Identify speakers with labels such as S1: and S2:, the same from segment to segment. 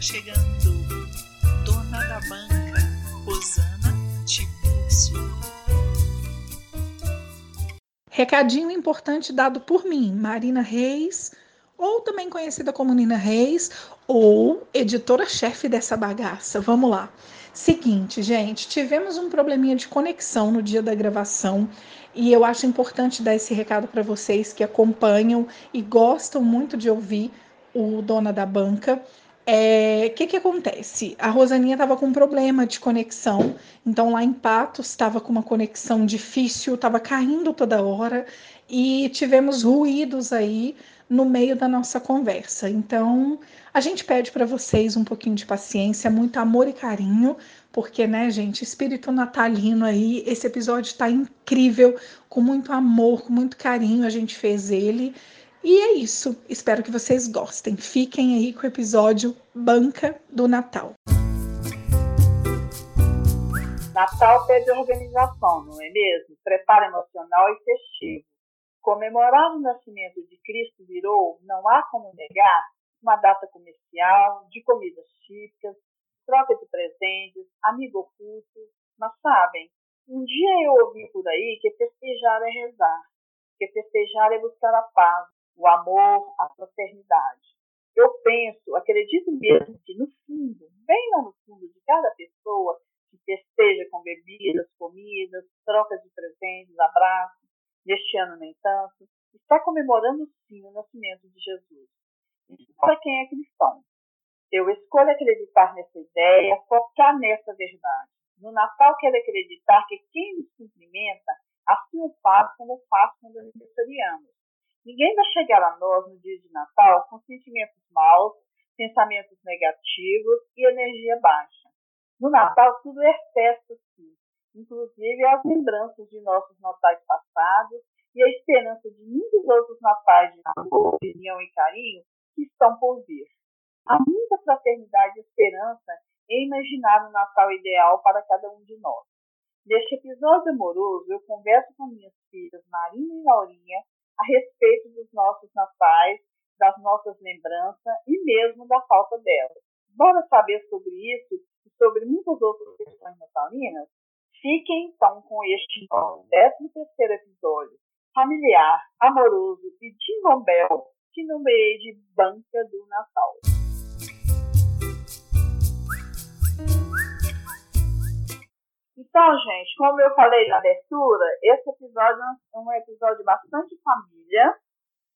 S1: chegando, dona da banca, Rosana Tibúrcio.
S2: Recadinho importante dado por mim, Marina Reis, ou também conhecida como Nina Reis, ou editora-chefe dessa bagaça. Vamos lá. Seguinte, gente, tivemos um probleminha de conexão no dia da gravação e eu acho importante dar esse recado para vocês que acompanham e gostam muito de ouvir o Dona da Banca. O é, que, que acontece? A Rosaninha estava com um problema de conexão, então lá em Patos estava com uma conexão difícil, estava caindo toda hora e tivemos ruídos aí no meio da nossa conversa. Então, a gente pede para vocês um pouquinho de paciência, muito amor e carinho, porque, né, gente, espírito natalino aí, esse episódio está incrível, com muito amor, com muito carinho, a gente fez ele. E é isso. Espero que vocês gostem. Fiquem aí com o episódio Banca do Natal.
S3: Natal pede organização, não é mesmo? Preparo emocional e festivo. Comemorar o nascimento de Cristo virou, não há como negar, uma data comercial, de comidas típicas, troca de presentes, amigo oculto. Mas sabem, um dia eu ouvi por aí que festejar é rezar, que festejar é buscar a paz, o amor, a fraternidade. Eu penso, acredito mesmo que no fundo, bem lá no fundo de cada pessoa que festeja com bebidas, comidas, trocas de presentes, abraços, neste ano nem tanto, está comemorando sim o nascimento de Jesus. Para quem é cristão. Eu escolho acreditar nessa ideia, focar nessa verdade. No Natal quero acreditar que quem nos cumprimenta assim o faz como faz quando aniversariamos. Ninguém vai chegar a nós no dia de Natal com sentimentos maus, pensamentos negativos e energia baixa. No Natal, tudo é festa, sim, inclusive as lembranças de nossos natais passados e a esperança de muitos outros natais de amor, opinião e carinho que estão por vir. Há muita fraternidade e esperança em imaginar o Natal ideal para cada um de nós. Neste episódio amoroso, eu converso com minhas filhas Marina e Laurinha a respeito dos nossos natais, das nossas lembranças e mesmo da falta delas. Bora saber sobre isso e sobre muitas outras questões natalinas? Fiquem então com este nosso 13 terceiro episódio, familiar, amoroso e de Bell, que nomeei de Banca do Natal. Então, gente, como eu falei na abertura, esse episódio é um episódio bastante família.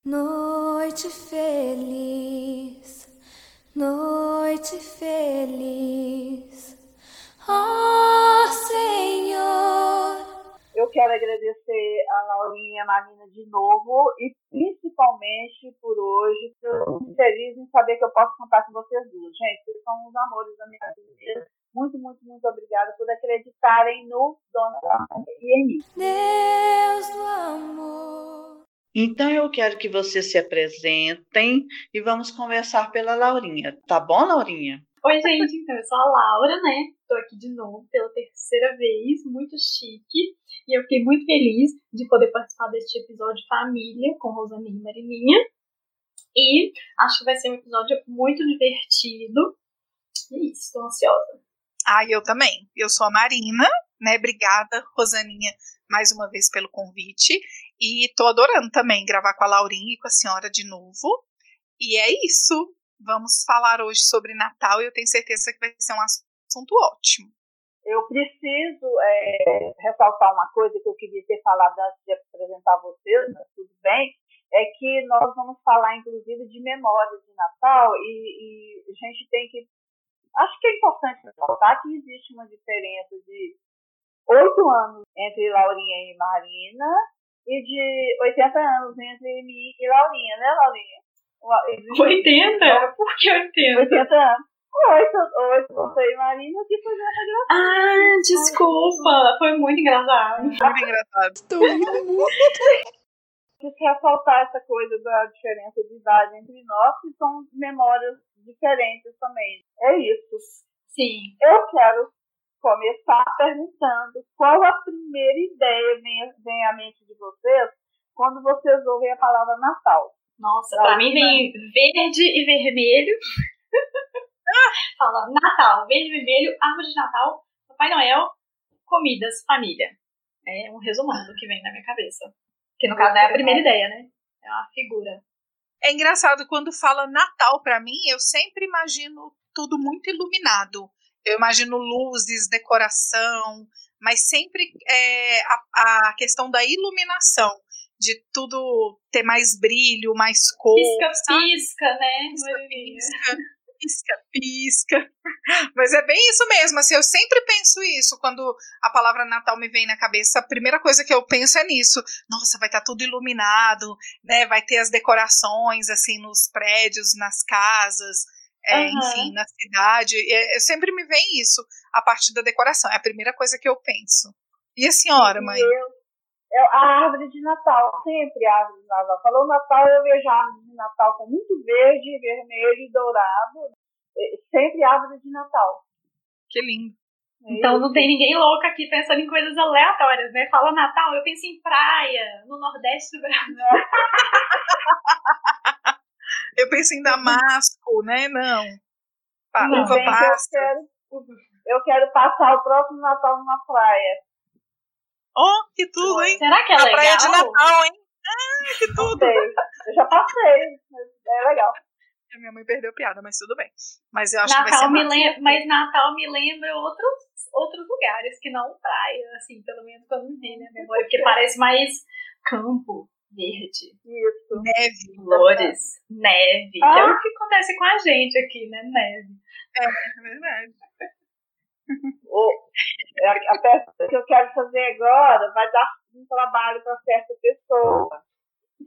S4: Noite feliz, noite feliz, ó oh, Senhor.
S3: Eu quero agradecer a Laurinha e a Marina de novo e principalmente por hoje. Estou muito feliz em saber que eu posso contar com vocês duas. Gente, vocês são os amores da minha vida muito, muito, muito obrigada por acreditarem no Dona INI.
S4: Deus do amor.
S3: Então eu quero que vocês se apresentem e vamos conversar pela Laurinha. Tá bom, Laurinha?
S5: Oi, gente. Então, eu sou a Laura, né? Tô aqui de novo pela terceira vez, muito chique. E eu fiquei muito feliz de poder participar deste episódio Família com Rosaninha e Marininha. E acho que vai ser um episódio muito divertido. E é isso, tô ansiosa.
S1: Ah, eu também. Eu sou a Marina, né? Obrigada, Rosaninha, mais uma vez pelo convite. E tô adorando também gravar com a Laurinha e com a senhora de novo. E é isso. Vamos falar hoje sobre Natal e eu tenho certeza que vai ser um assunto ótimo.
S3: Eu preciso é, ressaltar uma coisa que eu queria ter falado antes de apresentar vocês, mas tudo bem, é que nós vamos falar, inclusive, de memórias de Natal e, e a gente tem que Acho que é importante ressaltar que existe uma diferença de oito anos entre Laurinha e Marina e de 80 anos entre mim e Laurinha, né, Laurinha? existe-
S5: 80? Por que 80?
S3: 80 anos. Oito, oito, você e Marina que essa gravação.
S5: Ah, desculpa. Foi muito engraçado.
S1: Muito engraçado.
S2: Estou rindo muito.
S3: Quis ressaltar essa coisa da diferença de idade entre nós, que são memórias diferentes também. É isso.
S5: Sim.
S3: Eu quero começar perguntando qual a primeira ideia vem, vem à mente de vocês quando vocês ouvem a palavra Natal.
S5: Nossa, pra mim vem verde e vermelho. Fala Natal, verde vermelho, árvore de Natal, Papai Noel, comidas, família. É um resumão do que vem na minha cabeça. Que no caso é a primeira ideia, né? É uma figura.
S1: É engraçado quando fala Natal pra mim, eu sempre imagino tudo muito iluminado. Eu imagino luzes, decoração, mas sempre é, a, a questão da iluminação, de tudo ter mais brilho, mais cor,
S5: Pisca,
S1: sabe?
S5: pisca, né?
S1: Pisca, pisca, pisca, pisca. Mas é bem isso mesmo, assim, eu sempre penso isso quando a palavra Natal me vem na cabeça. A primeira coisa que eu penso é nisso. Nossa, vai estar tudo iluminado, né? Vai ter as decorações assim nos prédios, nas casas, é,
S5: Aham.
S1: enfim, na cidade. É, sempre me vem isso, a parte da decoração. É a primeira coisa que eu penso. E a senhora, mãe?
S3: Eu, a árvore de Natal, sempre a árvore de Natal. Falou Natal, eu vejo a árvore de Natal com muito verde, vermelho e dourado. É, Sempre árvore de Natal.
S1: Que lindo.
S3: É
S5: Então não tem ninguém louco aqui pensando em coisas aleatórias, né? Fala Natal, eu penso em praia, no Nordeste do Brasil.
S1: Eu penso em damasco, né? Não. Pa-
S5: Não,
S1: uva
S3: Bem eu quero, eu quero passar o próximo Natal numa praia.
S1: Oh, que tudo, hein?
S5: Será que é
S1: Na
S5: legal?
S1: praia de Natal, hein? Ah, que tudo.
S3: Eu já passei, mas é legal.
S1: A minha mãe perdeu a piada, mas tudo bem. Mas eu acho que vai
S5: Natal
S1: ser
S5: me lembra, mas Natal me lembra outros, outros lugares que não praia, assim, pelo menos quando me vem na memória, porque parece mais campo, verde,
S3: Isso.
S1: Neve.
S5: flores, neve, que é
S3: Ah.
S5: o que acontece com a gente aqui, né, neve.
S1: É verdade.
S3: O, a, a pergunta que eu quero fazer agora vai dar um trabalho para certa pessoa.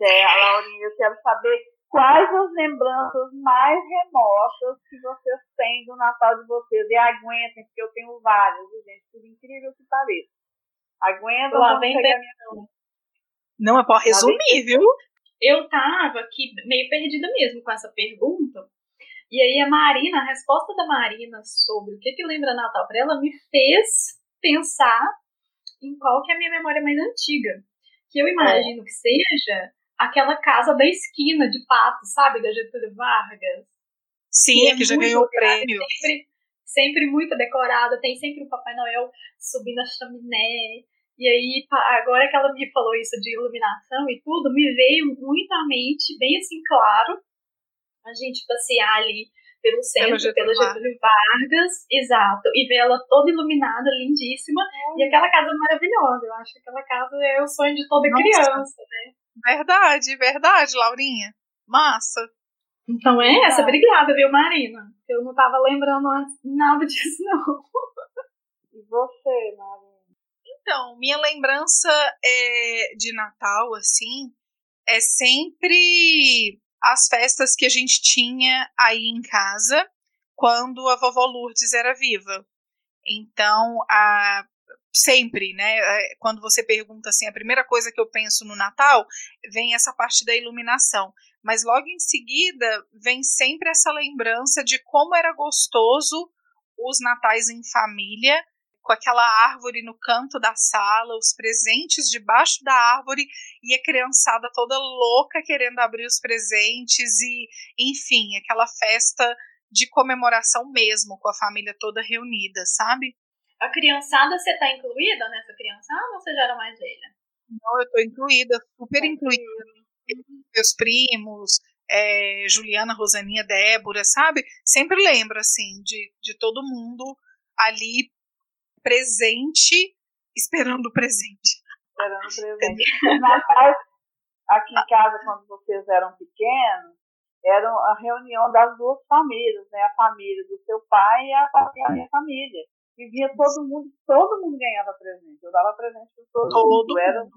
S3: É, a Laurinha, eu quero saber quais as lembranças mais remotas que vocês têm do Natal de vocês. E aguentem, porque eu tenho várias, gente, por incrível que pareça. Aguentam,
S5: Lá vem
S3: pegar
S5: pe-
S3: minha
S1: Não, é pra resumir, viu?
S5: Eu tava aqui meio perdida mesmo com essa pergunta. E aí a Marina, a resposta da Marina sobre o que que lembra Natal pra ela me fez pensar em qual que é a minha memória mais antiga. Que eu imagino que seja aquela casa da esquina de pato, sabe? Da Getúlio Vargas.
S1: Sim,
S5: é
S1: que já ganhou o prêmio.
S5: Sempre, sempre muito decorada, tem sempre o Papai Noel subindo a chaminé. E aí, agora que ela me falou isso de iluminação e tudo, me veio muito à mente, bem assim, claro, a gente passear ali pelo centro,
S1: Getúlio
S5: pela Getúlio Vargas, exato, e ver ela toda iluminada, lindíssima, e aquela casa maravilhosa. Eu acho que aquela casa é o sonho de toda
S1: Nossa.
S5: criança, né?
S1: Verdade, verdade, Laurinha. Massa.
S5: Então é essa, obrigada, viu, Marina? Eu não tava lembrando antes nada disso, não.
S3: E você, Marina?
S1: Então, minha lembrança é, de Natal, assim, é sempre as festas que a gente tinha aí em casa quando a vovó Lourdes era viva. Então, a, sempre, né? é, Quando você pergunta assim, a primeira coisa que eu penso no Natal vem essa parte da iluminação. Mas logo em seguida vem sempre essa lembrança de como era gostoso os natais em família, com aquela árvore no canto da sala, os presentes debaixo da árvore e a criançada toda louca querendo abrir os presentes e, enfim, aquela festa de comemoração mesmo, com a família toda reunida, sabe?
S5: A criançada, você tá incluída nessa criançada ou você já era mais velha?
S1: Então eu tô incluída, super incluída. Meus primos, é, Juliana, Rosaninha, Débora, sabe? Sempre lembro, assim, de, de todo mundo ali presente, esperando o presente.
S3: Esperando o presente. Aqui em casa, quando vocês eram pequenos, era a reunião das duas famílias, né? A família do seu pai e a, a minha família. E vinha todo mundo, todo mundo ganhava presente. Eu dava presente para todo,
S1: Todo
S3: mundo. Era,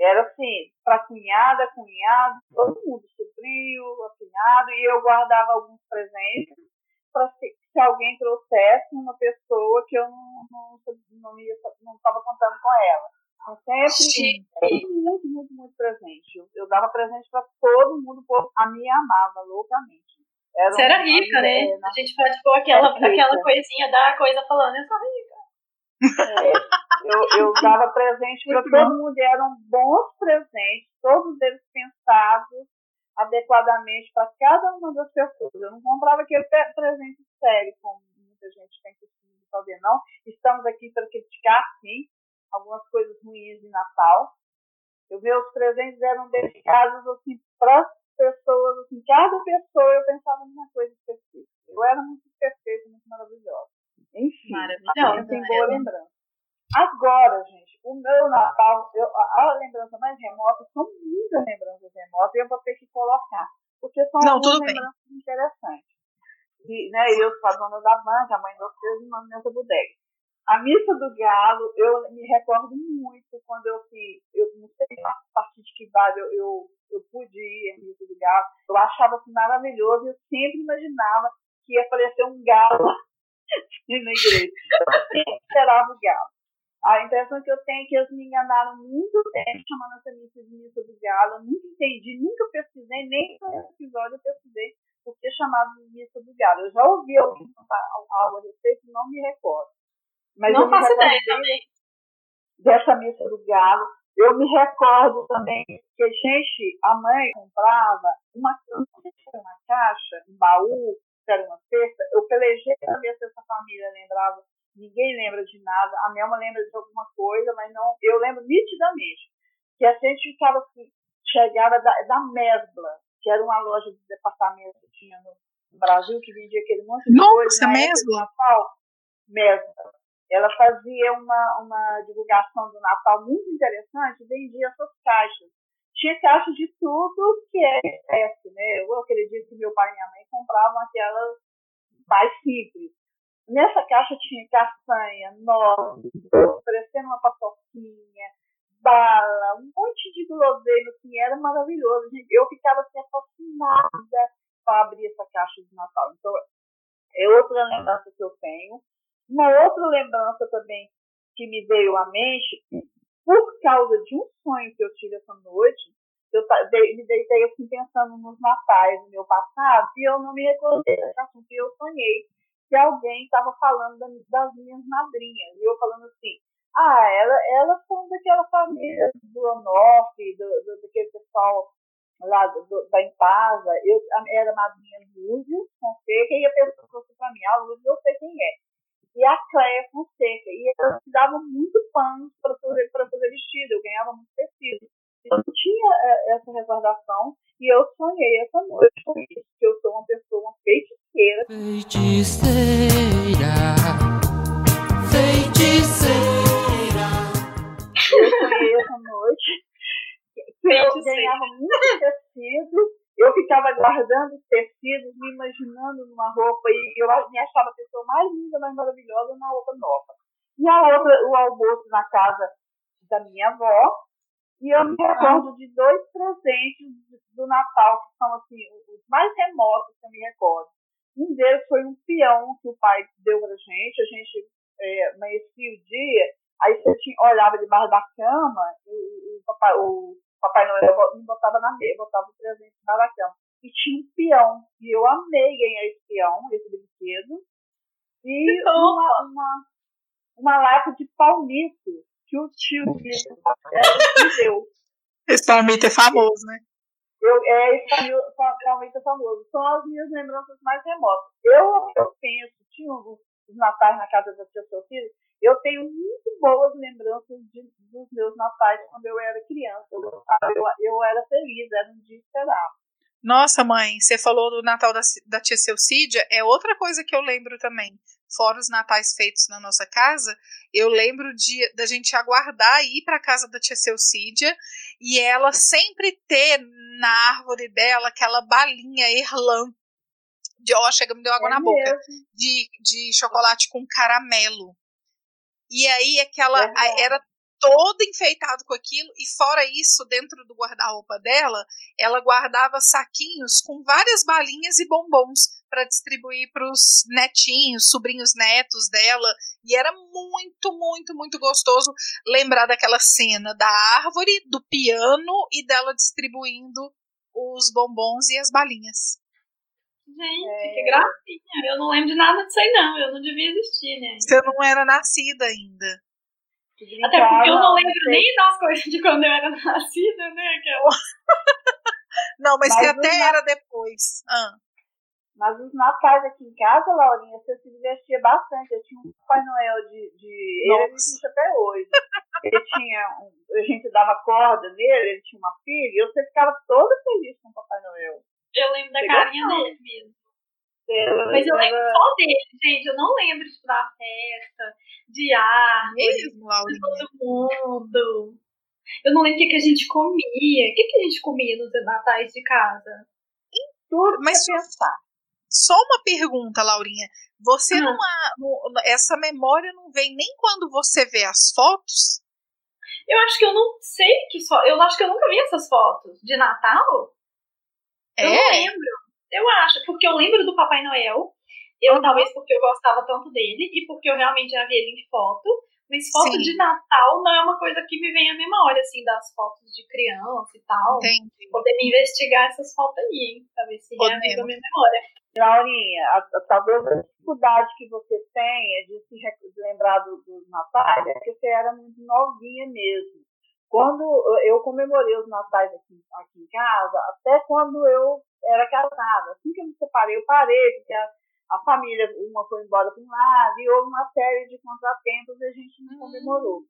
S3: era assim, para cunhada, cunhado, todo mundo, sobrinho, cunhado, e eu guardava alguns presentes se, se, alguém trouxesse uma pessoa que eu não estava não, não, não contando com ela. Eu sempre muito, muito, muito presente. Eu, eu dava presente para todo mundo, a me amava loucamente.
S5: Era Você era rica, né? A gente pode pôr aquela, aquela coisinha da coisa falando, eu sou rica.
S3: É, eu, eu dava presente para todo mundo, eram bons presentes, todos eles pensados adequadamente para cada uma das pessoas. Eu não comprava aquele presente sério, como muita gente tem costume de fazer, não. Estamos aqui para criticar, sim, algumas coisas ruins de Natal. Os meus presentes eram dedicados assim, para pessoas, assim, cada pessoa eu pensava numa coisa específica. Eu era muito perfeita, muito maravilhosa. Enfim,
S5: Maravilhosa,
S3: tem boa né? lembrança. Agora, gente, o meu Natal, eu, a, lembrança mais remota, são muitas lembranças remotas, e eu vou ter que colocar, porque são
S1: Não,
S3: algumas lembranças bem. interessantes. E, né, eu sou a dona da banca, a mãe de vocês, irmã nessa bodega. A missa do galo, eu me recordo muito quando eu fiz, eu não sei a partir de que vale eu, eu, eu pude ir à missa do galo. Eu achava assim maravilhoso, eu sempre imaginava que ia aparecer um galo na igreja. Eu sempre esperava o galo. A impressão que eu tenho é que eles me enganaram muito tempo chamando essa missa de missa do galo. Eu nunca entendi, nunca pesquisei, nem no episódio eu pesquisei por que chamado de missa do galo. Eu já ouvi alguém contar algo a respeito, não me recordo. Mas
S5: não faço ideia também.
S3: Dessa missa do galo. Eu me recordo também que, gente, a mãe comprava uma, uma caixa, um baú, que era uma cesta. Eu pelejei para ver se essa família lembrava. Ninguém lembra de nada. A Melma lembra de alguma coisa, mas não. Eu lembro nitidamente que a gente ficava assim, chegava da, da Mesbla, que era uma loja de departamento que tinha no Brasil, que vendia aquele monte de
S1: Nossa,
S3: coisa.
S1: Nossa, Mesbla?
S3: Mesbla ela fazia uma, uma divulgação do Natal muito interessante, vendia essas caixas. Tinha caixas de tudo que é espécie, né? Eu acredito que meu pai e minha mãe compravam aquelas mais simples. Nessa caixa tinha castanha, noz, parecendo uma paçoquinha, bala, um monte de guloseima, assim, era maravilhoso. Eu ficava assim, fascinada para abrir essa caixa de Natal. Então, é outra lembrança que eu tenho. Uma outra lembrança também que me veio à mente, por causa de um sonho que eu tive essa noite, eu me deitei assim pensando nos natais do meu passado e eu não me recordei desse assunto. E eu sonhei que alguém estava falando das minhas madrinhas. E eu falando assim, ah, ela, elas são daquela família do Onoff, do, do, daquele pessoal lá do, do, da Impasa. Eu era madrinha Lúzio Fonseca e a pessoa falou para mim, ah, Lúzio, eu sei quem é e a Cléia Fonseca. E elas me davam muito pano para fazer, fazer vestido, eu ganhava muito tecido. Eu tinha é, essa recordação e eu sonhei essa noite com isso, que eu sou uma pessoa, uma feiticeira.
S6: Feiticeira, feiticeira.
S3: Eu sonhei essa noite que eu ganhava muito tecido eu ficava guardando os tecidos, me imaginando numa roupa e eu me achava a pessoa mais linda, mais maravilhosa numa roupa nova. E a outra, o almoço na casa da minha avó. E eu me recordo de dois presentes do Natal, que são assim, os mais remotos que eu me recordo. Um deles foi um peão que o pai deu pra gente. A gente é, amanhecia o dia, aí você tinha, olhava debaixo da cama, o, o, papai, o Papai Noel me botava na mesa, botava o presente na cama. E tinha um peão. E eu amei ganhar esse peão, esse brinquedo. E uma, uma, uma lata de palmito que o tio me deu.
S1: Esse palmito é famoso, né?
S3: Eu, é, esse palmito é famoso. São as minhas lembranças mais remotas. Eu, eu penso, tinha os, os natais na casa da tia Sofia, eu tenho muito boas lembranças de, dos meus natais quando eu era criança. Eu, eu, eu era feliz, era um dia esperado.
S1: Nossa, mãe, você falou do Natal da, da tia Celcídia, é outra coisa que eu lembro também. Fora os natais feitos na nossa casa, eu lembro de da gente aguardar ir para casa da tia Celcídia e ela sempre ter na árvore dela aquela balinha Erlan. De, ó, chega, me deu água
S3: é
S1: na
S3: mesmo.
S1: boca. De, de chocolate com caramelo. E aí aquela era todo enfeitado com aquilo, e fora isso, dentro do guarda-roupa dela, ela guardava saquinhos com várias balinhas e bombons para distribuir para os netinhos, sobrinhos netos dela, e era muito, muito, muito gostoso lembrar daquela cena da árvore, do piano e dela distribuindo os bombons e as balinhas.
S5: Gente, é... que gracinha. Eu não lembro de nada disso aí, não. Eu não devia existir, né?
S1: Você não era nascida ainda.
S5: Até porque eu não lembro nem das coisas de quando eu era nascida, né? Aquela...
S1: não, mas, mas que até era depois. Ah.
S3: Mas os natais aqui em casa, Laurinha, você se divertia bastante. Eu tinha um Papai Noel de. de... Ele existe até hoje. Ele tinha. Um... A gente dava corda nele, ele tinha uma filha, e você ficava toda feliz com o Papai Noel.
S5: Eu lembro da carinha dele mesmo. Mas eu lembro só dele, gente. Eu não lembro de da festa, de árvore, de todo mundo. Eu não lembro o que, que a gente comia. O que, que a gente comia nos natais de casa?
S3: Tudo Mas pensar.
S1: Só uma pergunta, Laurinha. Você ah. não, não. Essa memória não vem nem quando você vê as fotos?
S5: Eu acho que eu não sei que só. Eu acho que eu nunca vi essas fotos de Natal. É? Eu não lembro. Eu acho, porque eu lembro do Papai Noel. Eu, uhum. talvez porque eu gostava tanto dele e porque eu realmente já vi ele em foto. Mas foto Sim. de Natal não é uma coisa que me vem à memória, assim, das fotos de criança e tal.
S1: Entendi.
S5: Poder me investigar essas fotos aí, hein? Pra ver se realmente é a minha memória.
S3: Laurinha, a, a, talvez a dificuldade que você tenha de se de lembrar dos do natais é que você era muito novinha mesmo. Quando eu comemorei os natais aqui, aqui em casa, até quando eu era casada. Assim que eu me separei, eu parei, porque a, a família, uma foi embora para um lado, e houve uma série de contratempos e a gente não comemorou.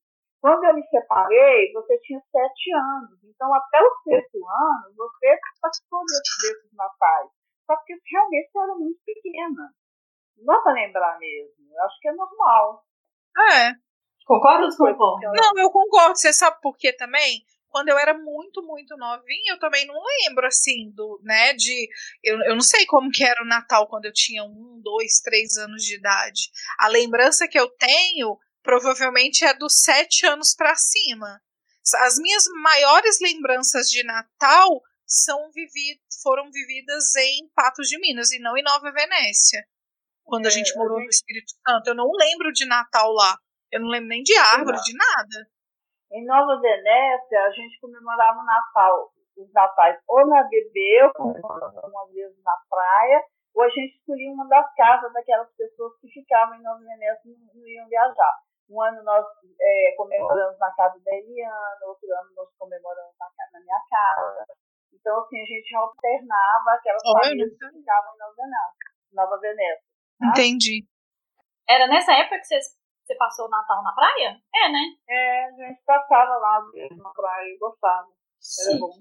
S3: Quando eu me separei, você tinha sete anos. Então, até o sexto ano, você participou desses natais. Só porque realmente você era muito pequena. Não dá para lembrar mesmo. Eu acho que é normal.
S1: É.
S5: Concorda ou concorda?
S1: Não, eu concordo. Você sabe por quê também? Quando eu era muito, muito novinha, eu também não lembro, assim, do, né, de... Eu, eu não sei como que era o Natal quando eu tinha um, dois, três anos de idade. A lembrança que eu tenho, provavelmente, é dos sete anos para cima. As minhas maiores lembranças de Natal são vividas, foram vividas em Patos de Minas e não em Nova Venécia. Quando é, a gente morou no Espírito Santo. Eu não lembro de Natal lá. Eu não lembro nem de árvore, não. de nada.
S3: Em Nova Venécia, a gente comemorava o Natal, os natais ou na bebê, ou uma vez na praia, ou a gente escolhia uma das casas daquelas pessoas que ficavam em Nova Venécia e não, não iam viajar. Um ano nós é, comemoramos na casa da Eliana, outro ano nós comemoramos na, na minha casa. Então, assim, a gente alternava aquelas Olha, famílias que ficavam em Nova Venécia. Nova Venécia
S1: tá? Entendi.
S5: Era nessa época que vocês você passou o Natal na praia? É, né?
S3: É, a gente passava lá na praia e gostava. Era bom.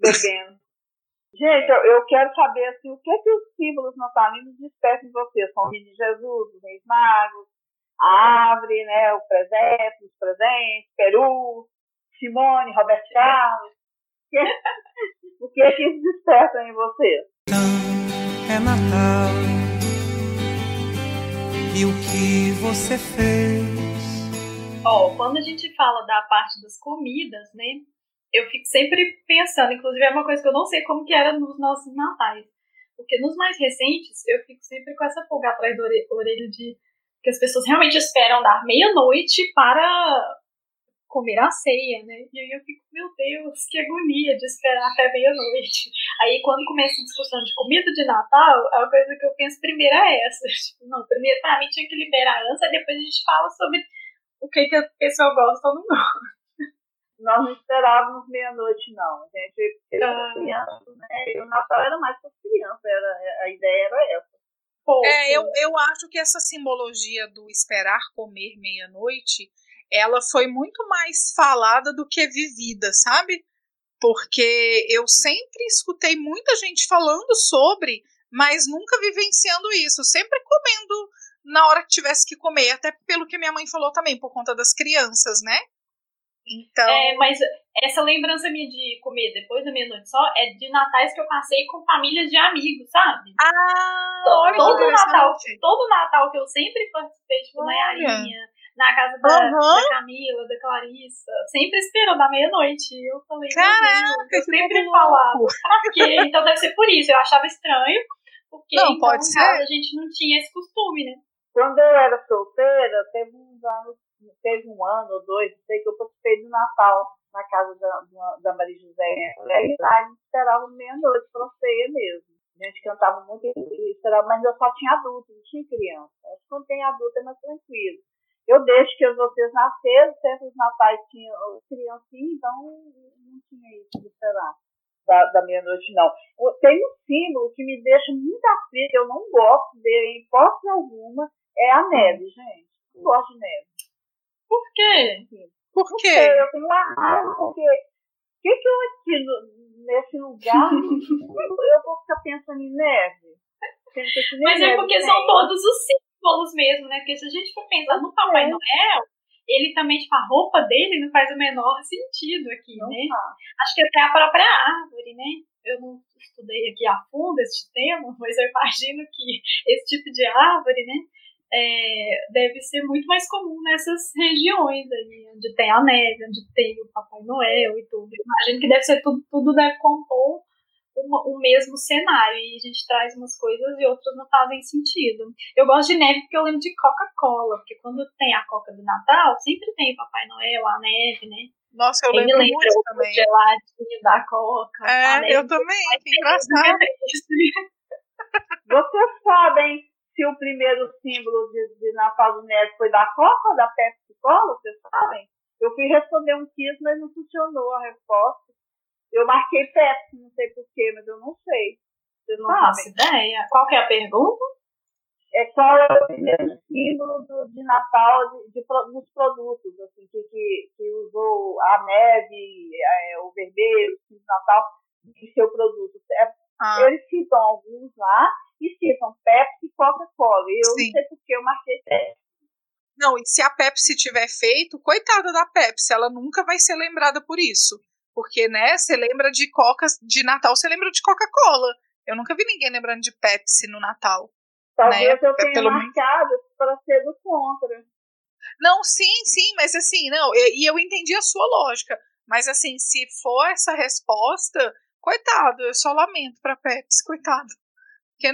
S3: Bebendo. Gente, eu, eu, quero saber assim, o que, é que os símbolos natalinos despertam em vocês? São o de Jesus, os reis magos, a árvore, né, o presépio, os presentes, Peru, Simone, Roberto Carlos. o que é que eles despertam em vocês?
S6: É Natal e o que você fez.
S5: Ó, oh, quando a gente fala da parte das comidas, né? Eu fico sempre pensando, inclusive é uma coisa que eu não sei como que era nos nossos natais. Porque nos mais recentes, eu fico sempre com essa pulga atrás da orelha de que as pessoas realmente esperam dar meia-noite para comer a ceia, né? E aí eu fico, meu Deus, que agonia de esperar até meia-noite. Aí quando começa a discussão de comida de Natal, a coisa que eu penso primeiro é essa. Tipo, não, primeiro pra mim tinha que liberar antes, aí depois a gente fala sobre o que, que a pessoa gosta ou não gosta.
S3: Nós não esperávamos meia-noite, não. A gente era ah. criança, né? E o Natal era mais para criança, era, a ideia era essa.
S1: É, eu, eu acho que essa simbologia do esperar comer meia-noite ela foi muito mais falada do que vivida, sabe? Porque eu sempre escutei muita gente falando sobre, mas nunca vivenciando isso, sempre comendo na hora que tivesse que comer, até pelo que minha mãe falou também, por conta das crianças, né? Então.
S5: É, mas essa lembrança minha de comer depois da meia-noite só é de natais que eu passei com famílias de amigos, sabe?
S1: Ah,
S5: todo, todo Natal, todo Natal que eu sempre participei, tipo, na Rainha, na casa da,
S1: Uhum.
S5: da Camila, da Clarissa. Sempre esperou da meia-noite. E Eu falei,
S1: Caraca,
S5: Deus, eu
S1: que
S5: sempre falava. Pra quê? Então deve ser por isso. Eu achava estranho. Porque
S1: Não,
S5: então,
S1: pode
S5: em casa,
S1: ser.
S5: a gente não tinha esse costume, né?
S3: Quando eu era solteira, teve uns anos, teve um ano ou dois, não sei, que eu participei do Natal na casa da, da, Maria José. E lá a gente esperava meia-noite pra ceia mesmo. A gente cantava muito e esperava, mas eu só tinha adulto, não tinha criança. Acho que quando tem adulto é mais tranquilo. Eu deixo que vocês nasceram, sempre os natais tinham criancinha, então não tinha isso de esperar da, da meia-noite, não. Tem um símbolo que me deixa muito aflita, eu não gosto dele em hipótese alguma, é a neve, gente. Não gosto de neve.
S5: Por quê?
S1: Por quê?
S3: sei, eu tenho uma raiva, porque o que, que eu aqui no- nesse lugar, eu vou ficar pensando em neve?
S5: Mas é porque são todos os símbolos mesmo, né? Porque se a gente for pensar no Papai
S3: É.
S5: Noel, ele também, tipo, a roupa dele não faz o menor sentido aqui,
S3: Não
S5: né?
S3: faz.
S5: Acho que até a própria árvore, né? Eu não estudei aqui a fundo este tema, mas eu imagino que esse tipo de árvore, né? é, deve ser muito mais comum nessas regiões aí, onde tem a neve, onde tem o Papai Noel e tudo. Imagino que deve ser tudo, tudo deve compor uma- o mesmo cenário e a gente traz umas coisas e outras não fazem sentido. Eu gosto de neve porque eu lembro de Coca-Cola, porque quando tem a Coca do Natal, sempre tem o Papai Noel, a neve, né?
S1: Nossa, eu
S5: me
S1: lembro muito
S5: o
S1: também.
S5: geladinho da Coca.
S1: É,
S5: neve
S1: eu também, que engraçado.
S3: Vocês sabem se o primeiro símbolo de, de Natal de Neve foi da Coca ou da Pepsi Cola? Vocês sabem? Eu fui responder um quiz, mas não funcionou a resposta. Eu marquei Pepsi, não sei porquê, mas eu não sei. Vocês
S5: Não
S3: sabem?
S5: ideia. Qual que é a pergunta?
S3: É qual é o primeiro símbolo do- de Natal de, de dos produtos, assim, que, que, que usou a neve, é, o vermelho, o símbolo de Natal, em seu produto. É,
S1: Ah,
S3: Eles citam alguns lá e citam Pepsi e Coca-Cola. Eu
S1: Sim.
S3: não sei porque eu marquei Pepsi.
S1: não, e se a Pepsi tiver feito, coitada da Pepsi, ela nunca vai ser lembrada por isso. Porque, né, você lembra de Coca, de Natal, você lembra de Coca-Cola. Eu nunca vi ninguém lembrando de Pepsi no Natal.
S3: Talvez
S1: Né?
S3: eu tenha
S1: Pelo
S3: marcado para ser do contra.
S1: Não, sim, sim, mas assim, não, e eu entendi a sua lógica. Mas assim, se for essa resposta, coitado, eu só lamento pra Pepsi, coitado. Porque,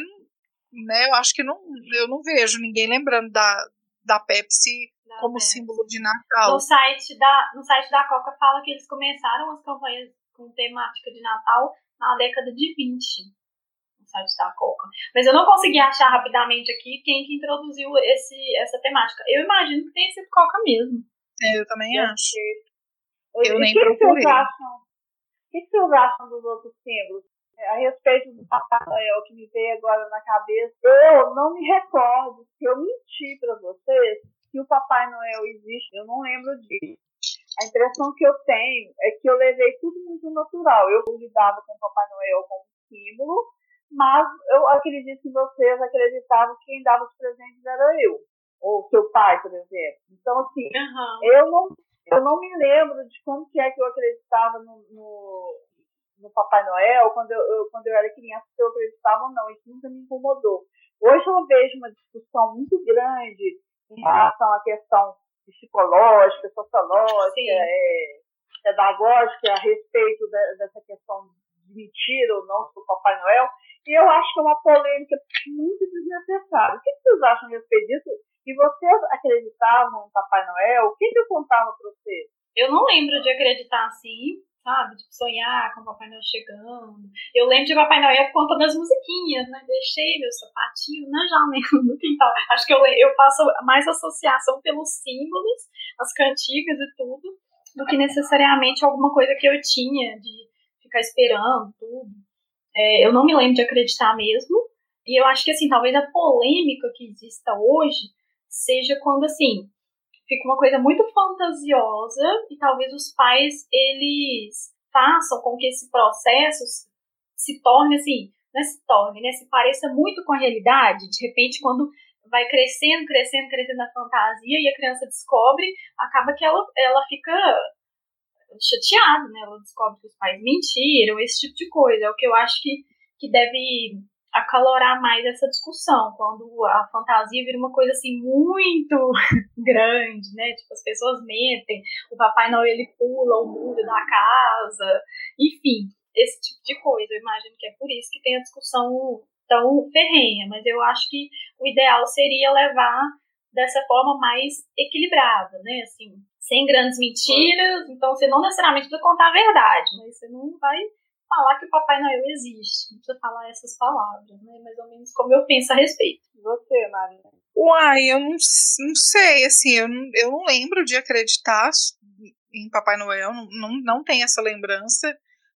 S1: né, eu acho que não, eu não vejo ninguém lembrando da, da Pepsi como
S5: Pepsi.
S1: símbolo de Natal.
S5: No site, da, no site da Coca fala que eles começaram as campanhas com temática de Natal na década de 20. No site da Coca. Mas eu não consegui achar rapidamente aqui quem que introduziu esse, essa temática. Eu imagino que tenha sido Coca mesmo.
S1: É, eu também acho.
S3: Eu
S1: nem
S3: o que
S1: procurei.
S3: O que que vocês acham dos outros símbolos? A respeito do Papai Noel que me veio agora na cabeça, eu não me recordo se eu menti para vocês que o Papai Noel existe, eu não lembro disso. A impressão que eu tenho é que eu levei tudo muito natural. Eu lidava com o Papai Noel como símbolo, mas eu acredito que vocês acreditavam que quem dava os presentes era eu, ou seu pai, por exemplo. Então, assim,
S5: Aham.
S3: eu não, eu não me lembro de como que é que eu acreditava no, no, no Papai Noel quando eu, eu- quando eu era criança, se eu acreditava ou não. Isso nunca me incomodou. Hoje eu vejo uma discussão muito grande em relação à questão psicológica, sociológica, é, pedagógica a respeito da- dessa questão de mentira ou não do Papai Noel. E eu acho que é uma polêmica muito desnecessária. O que vocês acham a respeito disso? E vocês acreditavam no Papai Noel? O que, que eu contava para vocês?
S5: Eu não lembro de acreditar assim, sabe? Tipo, sonhar com o Papai Noel chegando. Eu lembro de Papai Noel por conta das musiquinhas, né? Deixei meu sapatinho na janela no quintal. Acho que eu, eu faço mais associação pelos símbolos, as cantigas e tudo, do que necessariamente alguma coisa que eu tinha de ficar esperando tudo. É, eu não me lembro de acreditar mesmo. E eu acho que, assim, talvez a polêmica que exista hoje seja quando, assim, fica uma coisa muito fantasiosa e talvez os pais eles façam com que esse processo se torne assim, não é se torne, né, se pareça muito com a realidade. De repente, quando vai crescendo, crescendo, crescendo a fantasia e a criança descobre, acaba que ela, ela fica chateada, né? Ela descobre que os pais mentiram, esse tipo de coisa. É o que eu acho que, que deve acalorar mais essa discussão, quando a fantasia vira uma coisa assim muito grande, né? Tipo, as pessoas mentem, o Papai Noel ele pula o muro da casa, enfim, esse tipo de coisa. Eu imagino que é por isso que tem a discussão tão ferrenha, mas eu acho que o ideal seria levar dessa forma mais equilibrada, né? Assim, sem grandes mentiras, então você não necessariamente precisa contar a verdade, mas você não vai falar que o Papai Noel existe, não precisa falar essas palavras, né? Mais ou menos como eu penso a respeito.
S3: Você, Marina?
S1: Uai, eu não, não sei, assim, eu não, eu não lembro de acreditar em Papai Noel, não, não, não tenho essa lembrança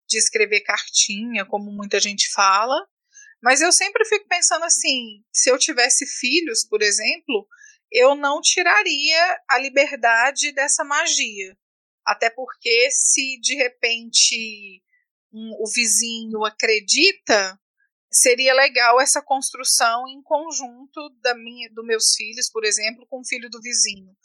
S1: de escrever cartinha, como muita gente fala, mas eu sempre fico pensando assim, se eu tivesse filhos, por exemplo, eu não tiraria a liberdade dessa magia. Até porque se de repente um, o vizinho acredita, seria legal essa construção em conjunto da minha, dos meus filhos, por exemplo, com o filho do vizinho.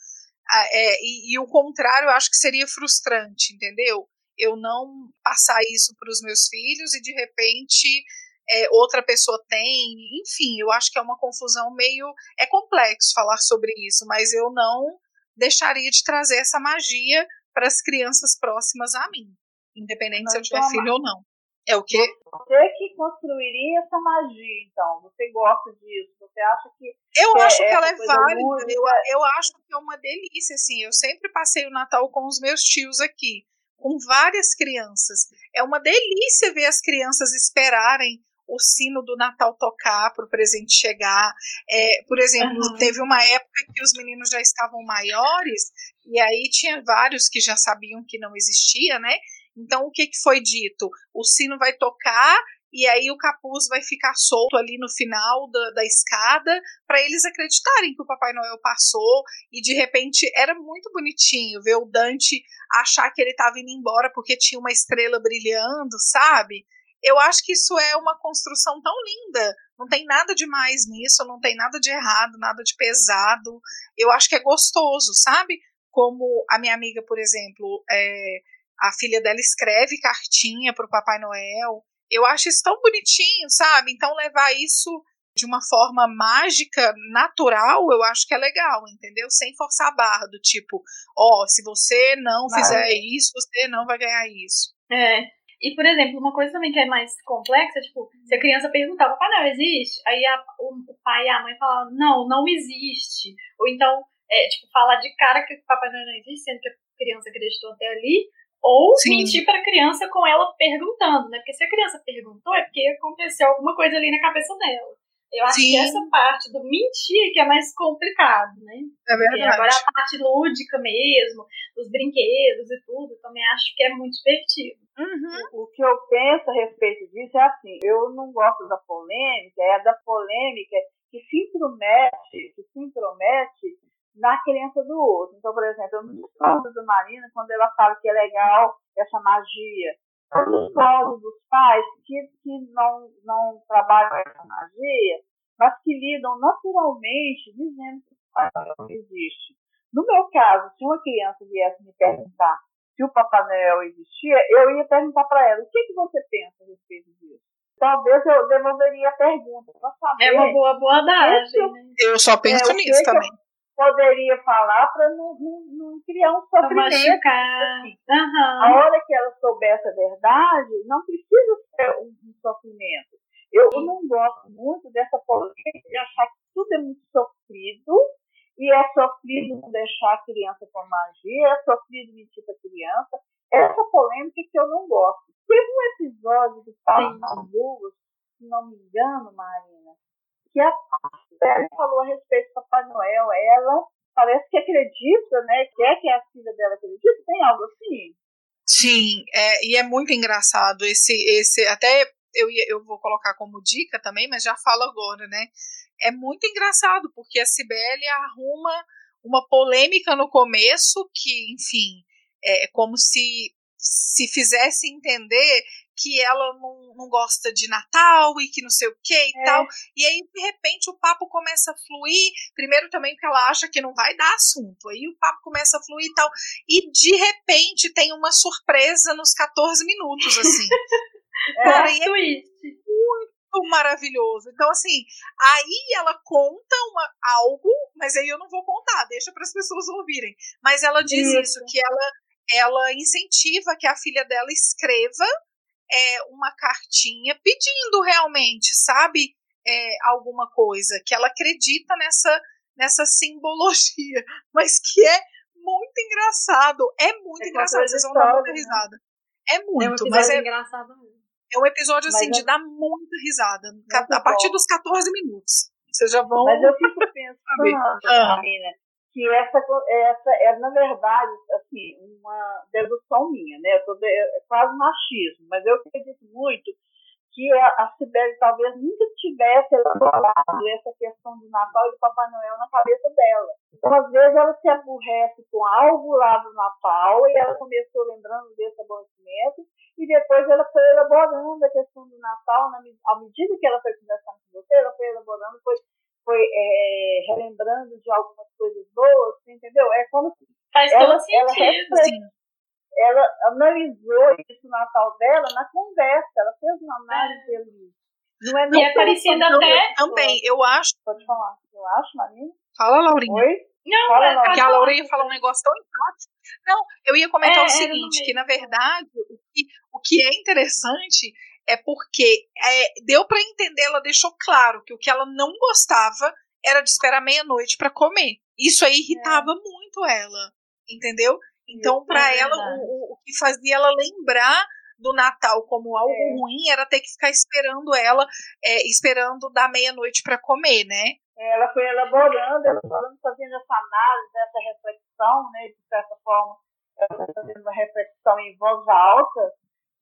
S1: Ah, é, e, e, o contrário, eu acho que seria frustrante, entendeu? Eu não passar isso para os meus filhos e de repente é, outra pessoa tem, enfim, eu acho que é uma confusão meio. É complexo falar sobre isso, mas eu não deixaria de trazer essa magia para as crianças próximas a mim independente Mas se eu tiver filho ou não. É o quê?
S3: Você que construiria essa magia, então. Você gosta disso? Você acha que.
S1: Eu
S3: que
S1: acho é que ela é válida. Eu, eu acho que é uma delícia, assim. Eu sempre passei o Natal com os meus tios aqui, com várias crianças. É uma delícia ver as crianças esperarem o sino do Natal tocar para o presente chegar. É, por exemplo, uhum. teve uma época que os meninos já estavam maiores e aí tinha vários que já sabiam que não existia, né? Então, o que, que foi dito? O sino vai tocar e aí o capuz vai ficar solto ali no final da, da escada para eles acreditarem que o Papai Noel passou e de repente era muito bonitinho ver o Dante achar que ele estava indo embora porque tinha uma estrela brilhando, sabe? Eu acho que isso é uma construção tão linda. Não tem nada de mais nisso, não tem nada de errado, nada de pesado. Eu acho que é gostoso, sabe? Como a minha amiga, por exemplo, é, a filha dela escreve cartinha para o Papai Noel. Eu acho isso tão bonitinho, sabe? Então levar isso de uma forma mágica, natural, eu acho que é legal, entendeu? Sem forçar a barra, do tipo, ó, oh, se você não vai. fizer isso, você não vai ganhar isso.
S5: É. E, por exemplo, uma coisa também que é mais complexa, tipo, se a criança perguntar, Papai Noel existe? Aí a, o, pai e a mãe falam, não, não existe. Ou então, é, tipo, falar de cara que o Papai Noel não existe, sendo que a criança acreditou até ali, ou Sim. mentir para a criança com ela perguntando, né? Porque se a criança perguntou, é porque aconteceu alguma coisa ali na cabeça dela. Eu acho Sim. que essa parte do mentir que é mais complicado, né?
S1: É verdade. Porque
S5: agora a parte lúdica mesmo, os brinquedos e tudo, também acho que é muito divertido.
S3: Uhum. O que eu penso a respeito disso é assim, eu não gosto da polêmica, é da polêmica que se intromete, que se intromete na crença do outro. Então, por exemplo, eu não discordo da Marina quando ela fala que é legal essa magia. Eu discordo dos pais que, que não, não trabalham essa magia, mas que lidam naturalmente dizendo que o não existe. No meu caso, se uma criança viesse me perguntar se o Papai Noel existia, eu ia perguntar para ela, o que, que você pensa a respeito disso? Talvez eu devolveria a pergunta para saber.
S5: É uma boa abordagem.
S1: Né? Eu só penso é, nisso também
S3: poderia falar para não, não, não, criar um sofrimento. Assim.
S5: Uhum.
S3: A hora que ela soubesse a verdade, não precisa ser um, um sofrimento. Eu não gosto muito dessa polêmica de achar que tudo é muito sofrido e é sofrido não deixar a criança com magia, é sofrido mentir para a criança. Essa polêmica que eu não gosto. Teve um episódio do Paulo Duas, se não me engano, Marina, que a Bela falou a respeito do Papai Noel. Ela parece que acredita, né? Quer que a filha dela acredite, tem algo assim.
S1: Sim, é, e é muito engraçado esse, esse até eu, eu vou colocar como dica também, mas já falo agora, né? É muito engraçado, porque a Cibele arruma uma polêmica no começo que, enfim, é como se se fizesse entender que ela não, não gosta de Natal e que não sei o que e é. tal. E aí, de repente, o papo começa a fluir. Primeiro também porque ela acha que não vai dar assunto. Aí o papo começa a fluir e tal. E de repente tem uma surpresa nos 14 minutos, assim.
S5: é, Cara, é muito,
S1: maravilhoso. Então, assim, aí ela conta uma, algo, mas aí eu não vou contar, deixa para as pessoas ouvirem. Mas ela diz isso, isso que ela, ela incentiva que a filha dela escreva é, uma cartinha pedindo realmente, sabe, é, alguma coisa, que ela acredita nessa, nessa simbologia, mas que é muito engraçado. É muito é engraçado, vocês vão dar muita né? risada. É muito,
S5: é um
S1: mas é
S5: engraçado mesmo.
S1: É um episódio assim mas de dar muita risada. a partir bom. dos 14 minutos. Vocês já vão.
S3: Mas eu fico pensando, ah. Que essa, essa é, na verdade, assim, uma dedução minha, né? Eu de, é quase machismo, mas eu acredito muito que a Sibeli talvez nunca tivesse elaborado essa questão de Natal e do Papai Noel na cabeça dela. Então, às vezes, ela se aborrece com algo lá do Natal e ela começou lembrando desse aborrecimento e depois ela foi elaborando a questão do Natal, na, à medida que ela foi conversando com você, ela foi elaborando, foi, foi é, relembrando de algumas coisas boas, entendeu? É como se
S5: Faz ela, todo sentido, ela
S3: ela analisou isso no Natal dela na conversa, ela fez uma análise é. ali.
S5: Não é, não e é parecido até.
S1: Também, eu acho.
S3: Pode falar. Eu acho, Marina.
S1: Fala, Laurinha.
S3: Oi?
S5: Não, Fala,
S1: é porque a Laurinha falou um negócio tão empático. Não, eu ia comentar é, o seguinte, que na verdade, o que, o que é interessante é porque é, deu para entender, ela deixou claro que o que ela não gostava era de esperar meia-noite para comer. Isso aí irritava é. muito ela, entendeu? Então, para é ela, o, o, que fazia ela lembrar do Natal como algo é. ruim era ter que ficar esperando ela, é, esperando da meia-noite para comer, né?
S3: Ela foi elaborando, elaborando, fazendo essa análise, essa reflexão, né? De certa forma, ela foi fazendo uma reflexão em voz alta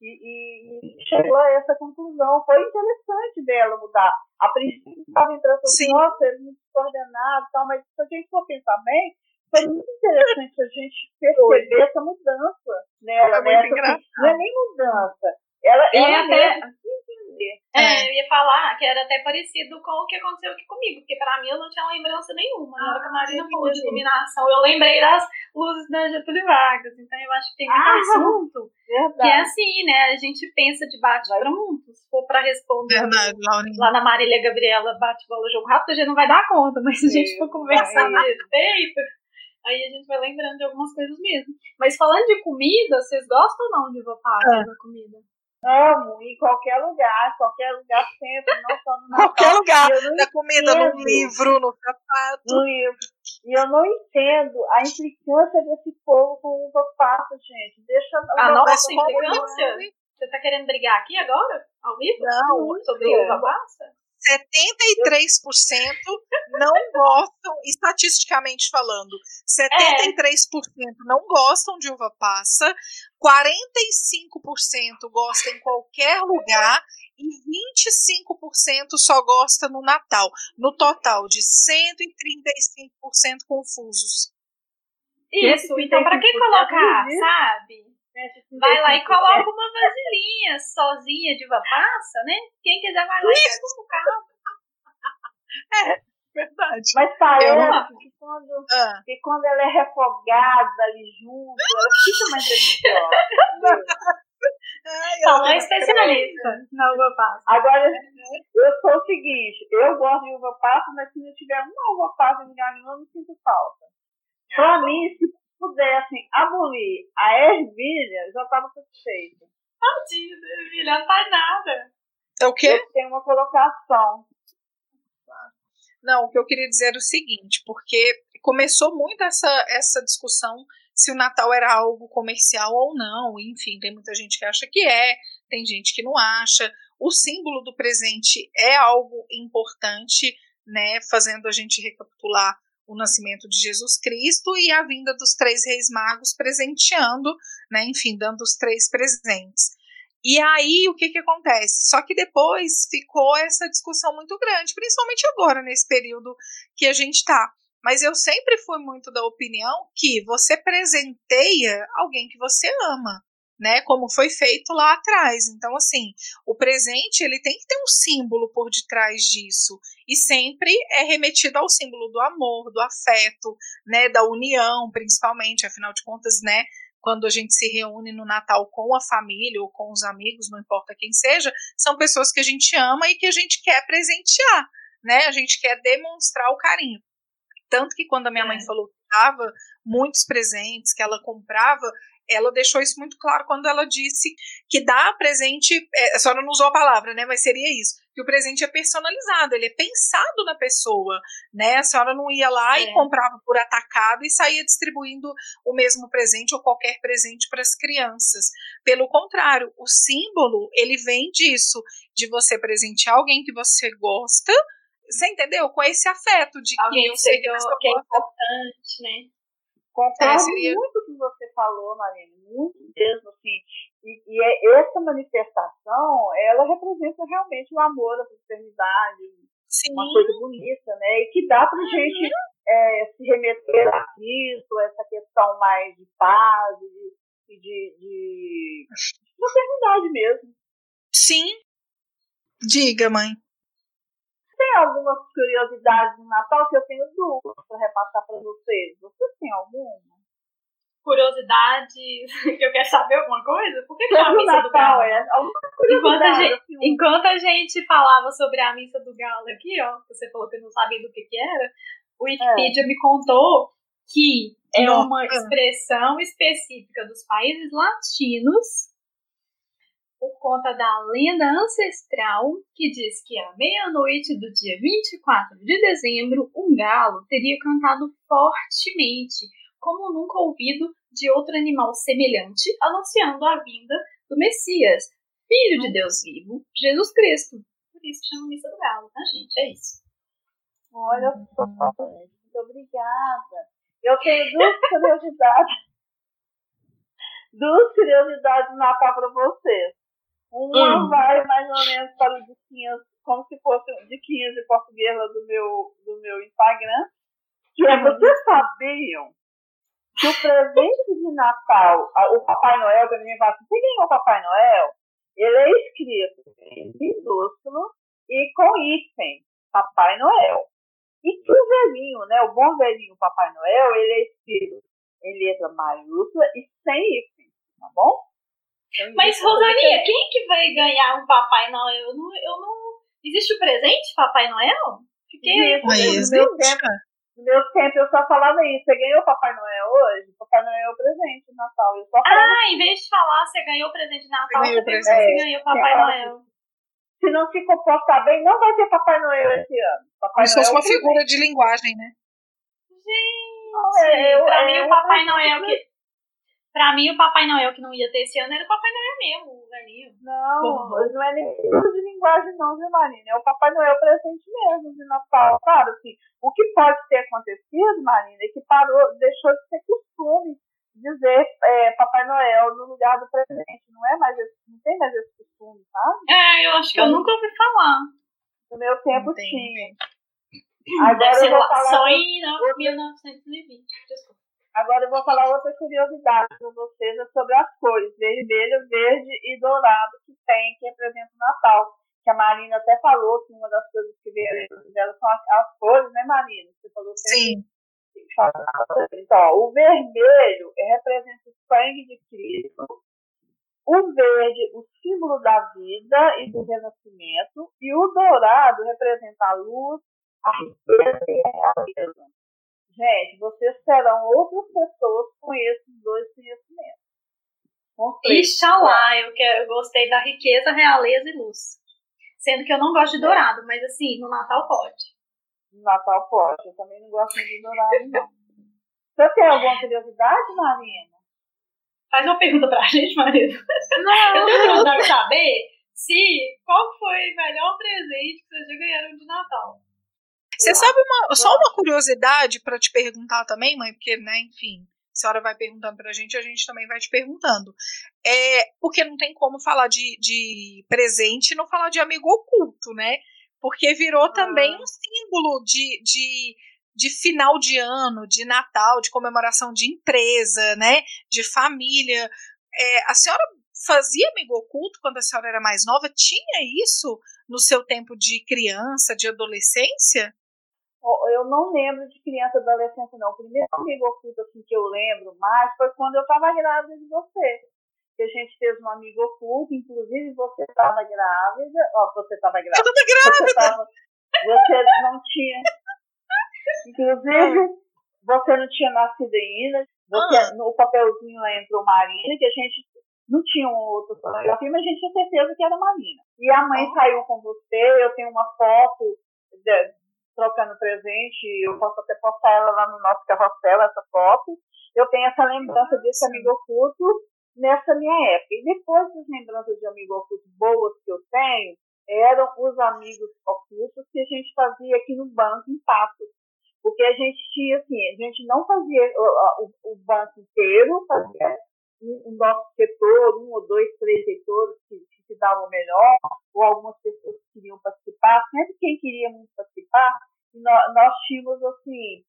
S3: e, e, chegou a essa conclusão. Foi interessante dela mudar. A princípio estava entrando assim, nossa, ele muito descoordenado, tal, mas se a gente for pensar bem, foi muito interessante a gente perceber essa mudança nela.
S1: É né? muito engraçado.
S3: Não é nem mudança. Ela,
S5: é ela até... É, é, eu ia falar que era até parecido com o que aconteceu aqui comigo, porque para mim eu não tinha lembrança nenhuma. Na hora que a Marina ah, falou de iluminação, eu lembrei das luzes da Getúlio Vargas. Então eu acho que tem muito ah, assunto verdade. que é assim, né? A gente pensa de bate-pronto, se for para responder
S1: verdade,
S5: lá na Marília Gabriela bate-bola jogo rápido, a gente não vai dar conta, mas se a gente for conversar a respeito Aí a gente vai lembrando de algumas coisas mesmo. Mas falando de comida, vocês gostam ou não de passa é. comida?
S3: Amo, em qualquer lugar, qualquer lugar sempre, não só no
S1: Natal. Qualquer lugar, na comida, no livro, no sapato.
S3: No livro. E eu não entendo a implicância desse povo com uva passa, gente. Deixa
S5: a nossa implicância? Você tá querendo brigar aqui agora? Ao vivo?
S1: Não.
S5: Sobre uva passa?
S1: 73% não gostam, estatisticamente falando, 73% é. não gostam de uva passa, 45% gostam em qualquer lugar e 25% só gosta no Natal. No total de 135% confusos.
S5: Isso, então para que colocar, sabe? Vai lá e coloca uma vasilhinha sozinha de uva passa, né? Quem quiser vai lá e pega o carro.
S1: É, verdade.
S3: Mas parece que quando, ah. que quando ela é refogada ali junto, ela fica mais deliciosa.
S5: Fala é especialista na uva passa.
S3: Agora, eu sou o seguinte, eu gosto de uva passa, mas se não tiver uma uva passa em lugar nenhum, eu não sinto falta. Pra mim, se pudessem abolir a ervilha, já estava satisfeito.
S5: Tadinha da ervilha, não faz nada.
S1: É o quê?
S3: Tem uma colocação.
S1: Não, o que eu queria dizer era o seguinte, porque começou muito essa, essa discussão se o Natal era algo comercial ou não. Enfim, tem muita gente que acha que é, tem gente que não acha. O símbolo do presente é algo importante, né? Fazendo a gente recapitular o nascimento de Jesus Cristo e a vinda dos três reis magos presenteando, né, enfim, dando os três presentes. E aí o que que acontece? Só que depois ficou essa discussão muito grande, principalmente agora nesse período que a gente está. Mas eu sempre fui muito da opinião que você presenteia alguém que você ama né, como foi feito lá atrás. Então, assim, o presente ele tem que ter um símbolo por detrás disso e sempre é remetido ao símbolo do amor, do afeto, né, da união, principalmente. Afinal de contas, né, quando a gente se reúne no Natal com a família ou com os amigos, não importa quem seja, são pessoas que a gente ama e que a gente quer presentear, né? A gente quer demonstrar o carinho. Tanto que quando a minha mãe
S5: É.
S1: falou que dava muitos presentes, que ela comprava, ela deixou isso muito claro quando ela disse que dar presente, é, a senhora não usou a palavra, né? Mas seria isso, que o presente é personalizado, ele é pensado na pessoa, né? A senhora não ia lá e
S5: É.
S1: comprava por atacado e saía distribuindo o mesmo presente ou qualquer presente para as crianças. Pelo contrário, o símbolo, ele vem disso, de você presentear alguém que você gosta, você entendeu? Com esse afeto de que
S5: Alguém
S1: eu
S5: que,
S1: sei que
S5: que, é importante, né?
S3: Concordo
S1: É, seria-
S3: muito com o que você falou, Marina, muito mesmo, assim. E, e é- essa manifestação, ela representa realmente o amor, a fraternidade,
S1: Sim,
S3: uma coisa bonita, né? E que dá pra gente é, se remeter a isso, essa questão mais de paz e de, de, de fraternidade mesmo.
S1: sim. Diga, mãe.
S3: Tem algumas curiosidades no Natal que eu tenho duas para repassar para vocês. Vocês têm alguma?
S5: Curiosidade, que eu quero saber alguma coisa? Por que, que é a missa do
S3: Natal,
S5: galo?
S3: é.
S5: Enquanto a, gente,
S3: assim,
S5: enquanto a gente falava sobre a missa do galo aqui, ó, você falou que não sabia do que, que era, o Wikipedia me contou que é
S1: Nossa.
S5: uma expressão específica dos países latinos por conta da lenda ancestral que diz que à meia-noite do dia 24 de dezembro, um galo teria cantado fortemente, como nunca ouvido de outro animal semelhante, anunciando a vinda do Messias, Filho de Deus vivo, Jesus Cristo. Por isso que chama Missa do Galo, tá, gente? É isso.
S3: Olha só, muito obrigada. Eu tenho duas curiosidades. Duas curiosidades do Natal para vocês. Uma
S5: Hum.
S3: vai mais ou menos para o Diquinhas, como se fosse Diquinhas de português lá do meu, do meu Instagram. Que é, vocês sabiam que o presente de Natal, o Papai Noel, que menina fala assim, você ganhou o Papai Noel? Ele é escrito em minúsculo e com hífen, Papai Noel. E que o velhinho, né, o bom velhinho Papai Noel, ele é escrito em letra maiúscula e sem hífen, tá bom? Então,
S5: Mas,
S3: isso é
S5: Rosaninha, quem que vai ganhar um Papai Noel? Eu não. Eu não... Existe o presente Papai Noel? Fiquei.
S3: Isso,
S1: Aí
S3: no meu tempo, no meu tempo eu só falava isso. Você ganhou o Papai Noel hoje? Papai Noel é o presente de Natal. Eu só
S5: Ah, em vez de falar você ganhou o presente de Natal,
S1: Ganhou
S5: você
S1: o
S5: perguntou
S3: presente.
S5: se ganhou o Papai
S3: É,
S5: Noel.
S3: se não se comportar bem, não vai ter Papai Noel esse ano. Papai
S1: Como se fosse
S3: Noel
S1: uma figura de linguagem, né?
S3: Não, é, eu-
S5: pra
S3: é
S5: mim, o
S3: um
S5: Papai Noel que. Pra mim, o Papai Noel que não ia ter esse ano era o Papai Noel mesmo, o velhinho.
S3: Não,
S5: Porra.
S3: não é nem de linguagem não, viu, Marina? É o Papai Noel presente mesmo de Natal. Claro, assim, o que pode ter acontecido, Marina, é que parou, deixou de ser costume dizer é, Papai Noel no lugar do presente. Não é mais esse, não tem mais esse costume, sabe?
S5: É, eu acho que eu nunca ouvi falar.
S3: No meu tempo
S1: Entendi.
S3: tinha.
S5: Deve
S3: Agora
S5: ser
S3: eu vou
S5: lá,
S3: falar
S5: só em não, 1920. Desculpa.
S3: Agora eu vou falar outra curiosidade para vocês é sobre as cores, vermelho, verde e dourado que tem, que representa o Natal. Que a Marina até falou que uma das coisas que veio dela são as, as cores, né, Marina? Você falou que
S1: Sim.
S3: Então, ó, o vermelho representa o sangue de Cristo. O verde, o símbolo da vida e do renascimento. E o dourado representa a luz, a riqueza e a realeza. Gente, vocês serão outras pessoas com esses dois conhecimentos.
S5: Ixalá, eu, eu gostei da riqueza, realeza e luz. Sendo que eu não gosto de dourado, mas assim, no Natal pode.
S3: No Natal pode. Eu também não gosto muito de dourado, não. Você tem alguma curiosidade, Marina?
S5: Faz uma pergunta pra gente, marido.
S3: Não.
S5: Eu tenho curiosidade de saber se qual foi o melhor presente que vocês já ganharam de Natal.
S1: Você sabe uma, só uma curiosidade para te perguntar também, mãe, porque, né, enfim, a senhora vai perguntando pra gente, a gente também vai te perguntando. É, porque não tem como falar de, de presente e não falar de amigo oculto, né? Porque virou também um símbolo de, de, de final de ano, de Natal, de comemoração de empresa, né? De família. É, a senhora fazia amigo oculto quando a senhora era mais nova? Tinha isso no seu tempo de criança, de adolescência?
S3: Eu não lembro de criança e adolescência, não. O primeiro amigo oculto assim, que eu lembro mais foi quando eu estava grávida de você. Que a gente fez um amigo oculto, inclusive você estava grávida. Ó, você estava grávida.
S1: Eu grávida!
S3: Você, tava, você não tinha. Inclusive, você não tinha nascido ainda. Você,
S1: Ah.
S3: No papelzinho lá entrou Marina, que a gente não tinha um outro fotografia, mas a gente tinha certeza que era Marina. E a mãe
S1: Ah.
S3: saiu com você, eu tenho uma foto trocando presente, eu posso até postar ela lá no nosso carrossel, essa foto. Eu tenho essa lembrança desse amigo oculto nessa minha época. E depois das lembranças de amigo oculto boas que eu tenho, eram os amigos ocultos que a gente fazia aqui no banco em Patos. Porque a gente tinha, assim, a gente não fazia o, o- o banco inteiro, fazia o nosso setor, um ou dois, três setores que, que se davam melhor, ou algumas pessoas que queriam participar, sempre quem queria muito participar, nós, nós tínhamos, assim,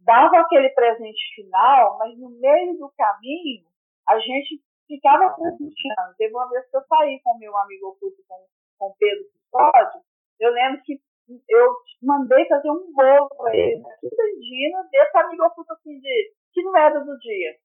S3: dava aquele presente final, mas no meio do caminho, a gente ficava presenteando. Teve uma vez que eu saí com meu amigo oculto, com, com Pedro Custódio, eu lembro que eu mandei fazer um bolo para ele, que Regina, desse amigo oculto assim, de, que não era do dia.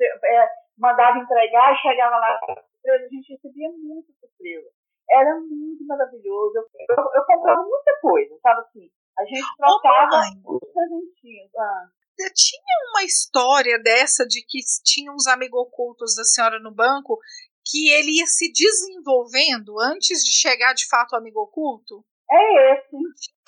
S3: É, mandava entregar e chegava lá, surpresa, a gente recebia muita surpresa. Era muito maravilhoso. Eu, eu, eu comprava muita coisa, sabe assim? A gente trocava presentinhos. Ah.
S1: Tinha uma história dessa de que tinha uns amigos ocultos da senhora no banco que ele ia se desenvolvendo antes de chegar de fato ao amigo oculto?
S3: É esse.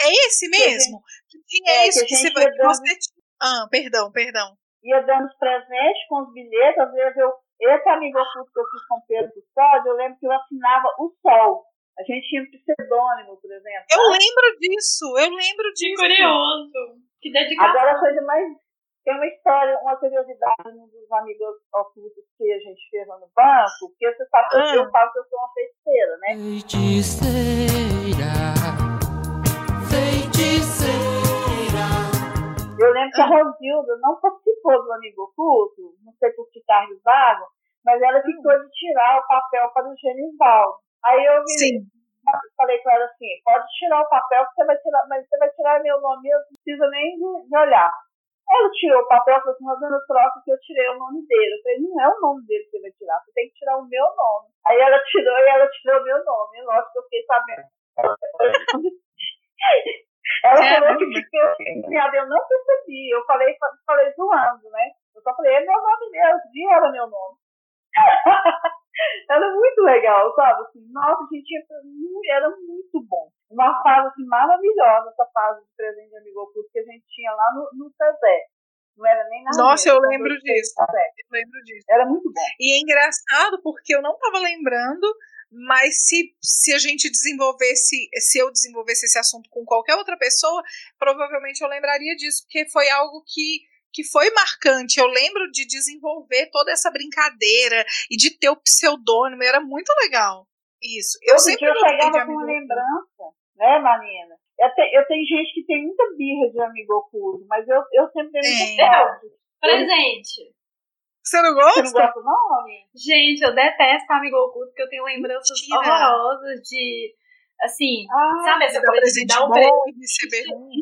S1: É esse mesmo? Que tinha
S3: é,
S1: isso
S3: que
S1: que, você,
S3: dando-
S1: você. Ah, perdão, perdão.
S3: Ia dando os presentes com os bilhetes. Às vezes eu. Esse amigo oculto que eu fiz com o Pedro Custódio, eu lembro que eu assinava o Sol. A gente tinha um pseudônimo, por exemplo.
S1: Eu
S3: sabe?
S1: lembro disso, eu lembro
S5: Que
S1: disso.
S5: curioso. Que dedicação.
S3: Agora a coisa mais. Tem uma história, uma curiosidade um dos amigos ocultos que a gente fez lá no banco, porque você sabe que
S1: Ah.
S3: eu falo que eu sou uma feiticeira, né?
S6: Feiticeira.
S3: Eu lembro que a
S1: Ah.
S3: Rosilda não participou do amigo oculto, não sei por que cargo vago, mas ela ficou de tirar o papel para o Genivaldo. Aí eu vi,
S1: Sim.
S3: falei com ela assim, pode tirar o papel que você vai tirar, mas você vai tirar meu nome mesmo, não precisa nem de, de olhar. Ela tirou o papel e falou assim, Rosana, troca que eu tirei o nome dele. Eu falei, não é o nome dele que você vai tirar, você tem que tirar o meu nome. Aí ela tirou e ela tirou o meu nome. Lógico que eu fiquei sabendo. Ela
S1: É,
S3: falou que ficou eu não percebi. Eu falei, falei zoando, né? Eu só falei, é meu nome mesmo, e era meu nome. era muito legal, sabe? Assim, nossa, a gente era muito bom. Uma fase assim, maravilhosa, essa fase de presente de amigo oculto que a gente tinha lá no, no Tezé. Não era nem na
S1: Nossa, eu
S3: quando
S1: lembro disso. Eu lembro disso.
S3: Era muito bom.
S1: E é engraçado porque eu não estava lembrando, mas se, se a gente desenvolvesse, se eu desenvolvesse esse assunto com qualquer outra pessoa, provavelmente eu lembraria disso, porque foi algo que, que foi marcante. Eu lembro de desenvolver toda essa brincadeira e de ter o pseudônimo, era muito legal. Isso. Eu
S3: Outro
S1: sempre
S3: dia eu chegava com uma lembrança, né, Marina? Eu, te, eu tenho gente que tem muita birra de amigo oculto, mas eu, eu sempre tenho muita sorte.
S5: Presente.
S1: Você não
S3: Você
S1: gosta?
S3: não gosta, não, Marina?
S5: Gente, eu detesto amigo oculto, porque eu tenho lembranças
S1: Mentira.
S5: horrorosas de. Assim,
S3: Ah,
S5: sabe essa coisa de dar um
S1: bom
S5: presente?
S1: e receber ruim.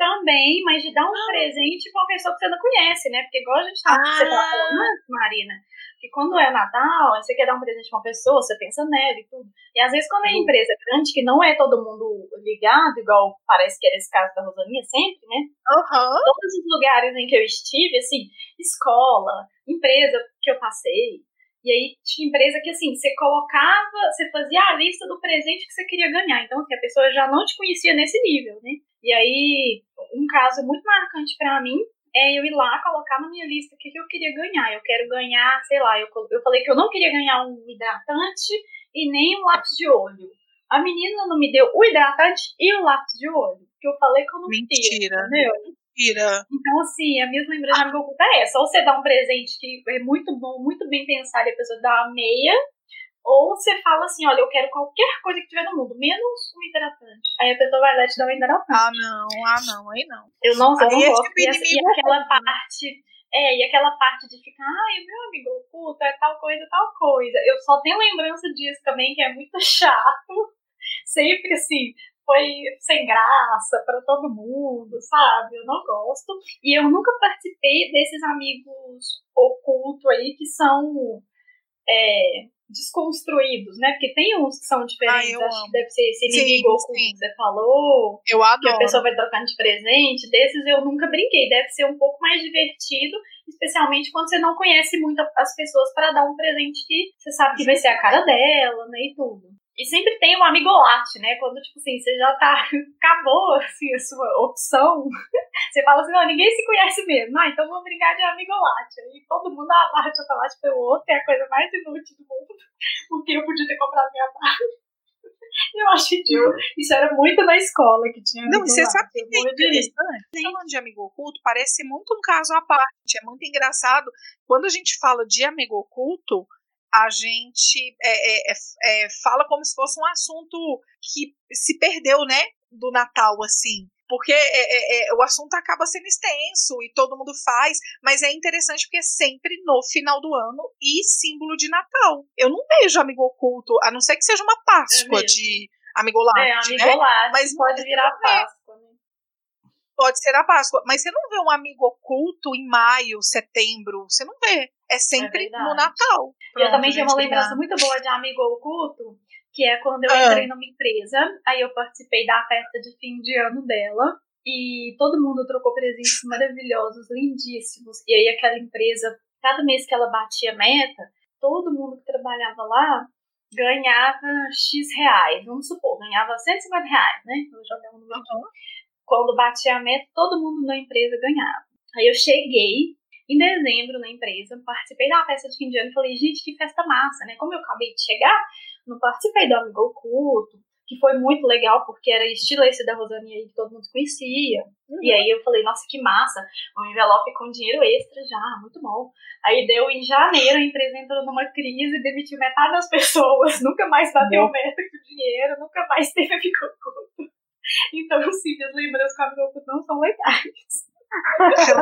S5: Também, mas de dar um presente pra uma pessoa que você não conhece, né? Porque igual a gente tá,
S1: Ah.
S5: você tá falando antes, Marina, que quando é Natal, você quer dar um presente pra uma pessoa, você pensa nela e tudo. E às vezes quando é
S3: Uhum.
S5: empresa grande, que não é todo mundo ligado, igual parece que era esse caso da Rosaninha sempre, né?
S1: Aham.
S5: todos os lugares em que eu estive, assim, escola, empresa que eu passei. E aí tinha empresa que, assim, você colocava, você fazia a lista do presente que você queria ganhar. Então, assim, a pessoa já não te conhecia nesse nível, né? E aí, um caso muito marcante pra mim é eu ir lá colocar na minha lista o que, que eu queria ganhar. Eu quero ganhar, sei lá, eu, eu falei que eu não queria ganhar um hidratante e nem um lápis de olho. A menina não me deu o hidratante e o lápis de olho. Que eu falei que eu não
S1: Mentira.
S5: queria, entendeu?
S1: Mentira.
S5: Então, assim, a minha lembrança de amigo oculto é essa. Ou você dá um presente que é muito bom, muito bem pensado e a pessoa dá uma meia. Ou você fala assim, olha, eu quero qualquer coisa que tiver no mundo, menos um hidratante. Aí a pessoa vai lá e te dá um hidratante.
S1: Ah, não, ah, não, aí não.
S5: Eu não, eu não
S1: é
S5: gosto. E, essa- e
S1: inimigo
S5: aquela
S1: né?
S5: parte... É, e aquela parte de ficar, ai, meu amigo oculto é tal coisa, tal coisa. Eu só tenho lembrança disso também, que é muito chato. Sempre assim, foi sem graça para todo mundo, sabe? Eu não gosto. E eu nunca participei desses amigos ocultos aí que são é, desconstruídos, né? Porque tem uns que são diferentes,
S1: Ah,
S5: acho
S1: amo.
S5: que deve ser esse
S1: Sim,
S5: inimigo oculto
S1: sim.
S5: que você falou,
S1: Eu
S5: que a
S1: adoro.
S5: pessoa vai trocando de presente, desses eu nunca brinquei. Deve ser um pouco mais divertido, especialmente quando você não conhece muito as pessoas para dar um presente que você sabe que vai ser a cara dela, né, e tudo. E sempre tem um amigolate, né? Quando, tipo assim, você já tá. Acabou, assim, a sua opção. Você fala assim, não, ninguém se conhece mesmo. Ah, então vamos brincar de amigolate. Aí todo mundo dá barra de chocolate pelo outro, é a coisa mais inútil do mundo. Porque eu podia ter comprado minha barra. Eu acho ridículo. Isso era muito na escola que tinha
S1: Não, e você sabe
S5: eu
S1: que é interessante? Falando de amigo oculto, parece muito um caso à parte. É muito engraçado. Quando a gente fala de amigo oculto, a gente é, é, é, é, fala como se fosse um assunto que se perdeu, né? Do Natal, assim. Porque é, é, o assunto acaba sendo extenso e todo mundo faz, mas é interessante porque é sempre no final do ano e símbolo de Natal. Eu não vejo amigo oculto, a não ser que seja uma Páscoa de amigolate,
S5: É,
S1: né?
S5: amigolate,
S1: Mas
S5: pode virar Páscoa, né?
S1: Pode ser a Páscoa, mas você não vê um amigo oculto em maio, setembro, você não vê. É sempre
S5: verdade.
S1: no Natal.
S5: E eu também
S1: Pronto,
S5: tenho uma lembrança muito boa de amigo oculto, que é quando eu
S1: Ah.
S5: entrei numa empresa, aí eu participei da festa de fim de ano dela, e todo mundo trocou presentes maravilhosos, lindíssimos. E aí aquela empresa, cada mês que ela batia meta, todo mundo que trabalhava lá ganhava X reais, vamos supor, ganhava 150 reais, né? Vou jogar um número aqui. Quando batia a meta, todo mundo na empresa ganhava. Aí eu cheguei em dezembro na empresa, participei da festa de fim de ano e falei, gente, que festa massa, né? Como eu acabei de chegar, não participei do Amigo Oculto, que foi muito legal, porque era estilo esse da Rosane aí que todo mundo conhecia. E aí eu falei, nossa, que massa, um envelope com dinheiro extra já, muito bom. Aí deu em janeiro, a empresa entrou numa crise, demitiu metade das pessoas, nunca mais bateu meta com dinheiro, nunca mais teve Amigo Oculto. Então, sim, minhas lembranças com Amigo Oculto não são legais.
S1: Que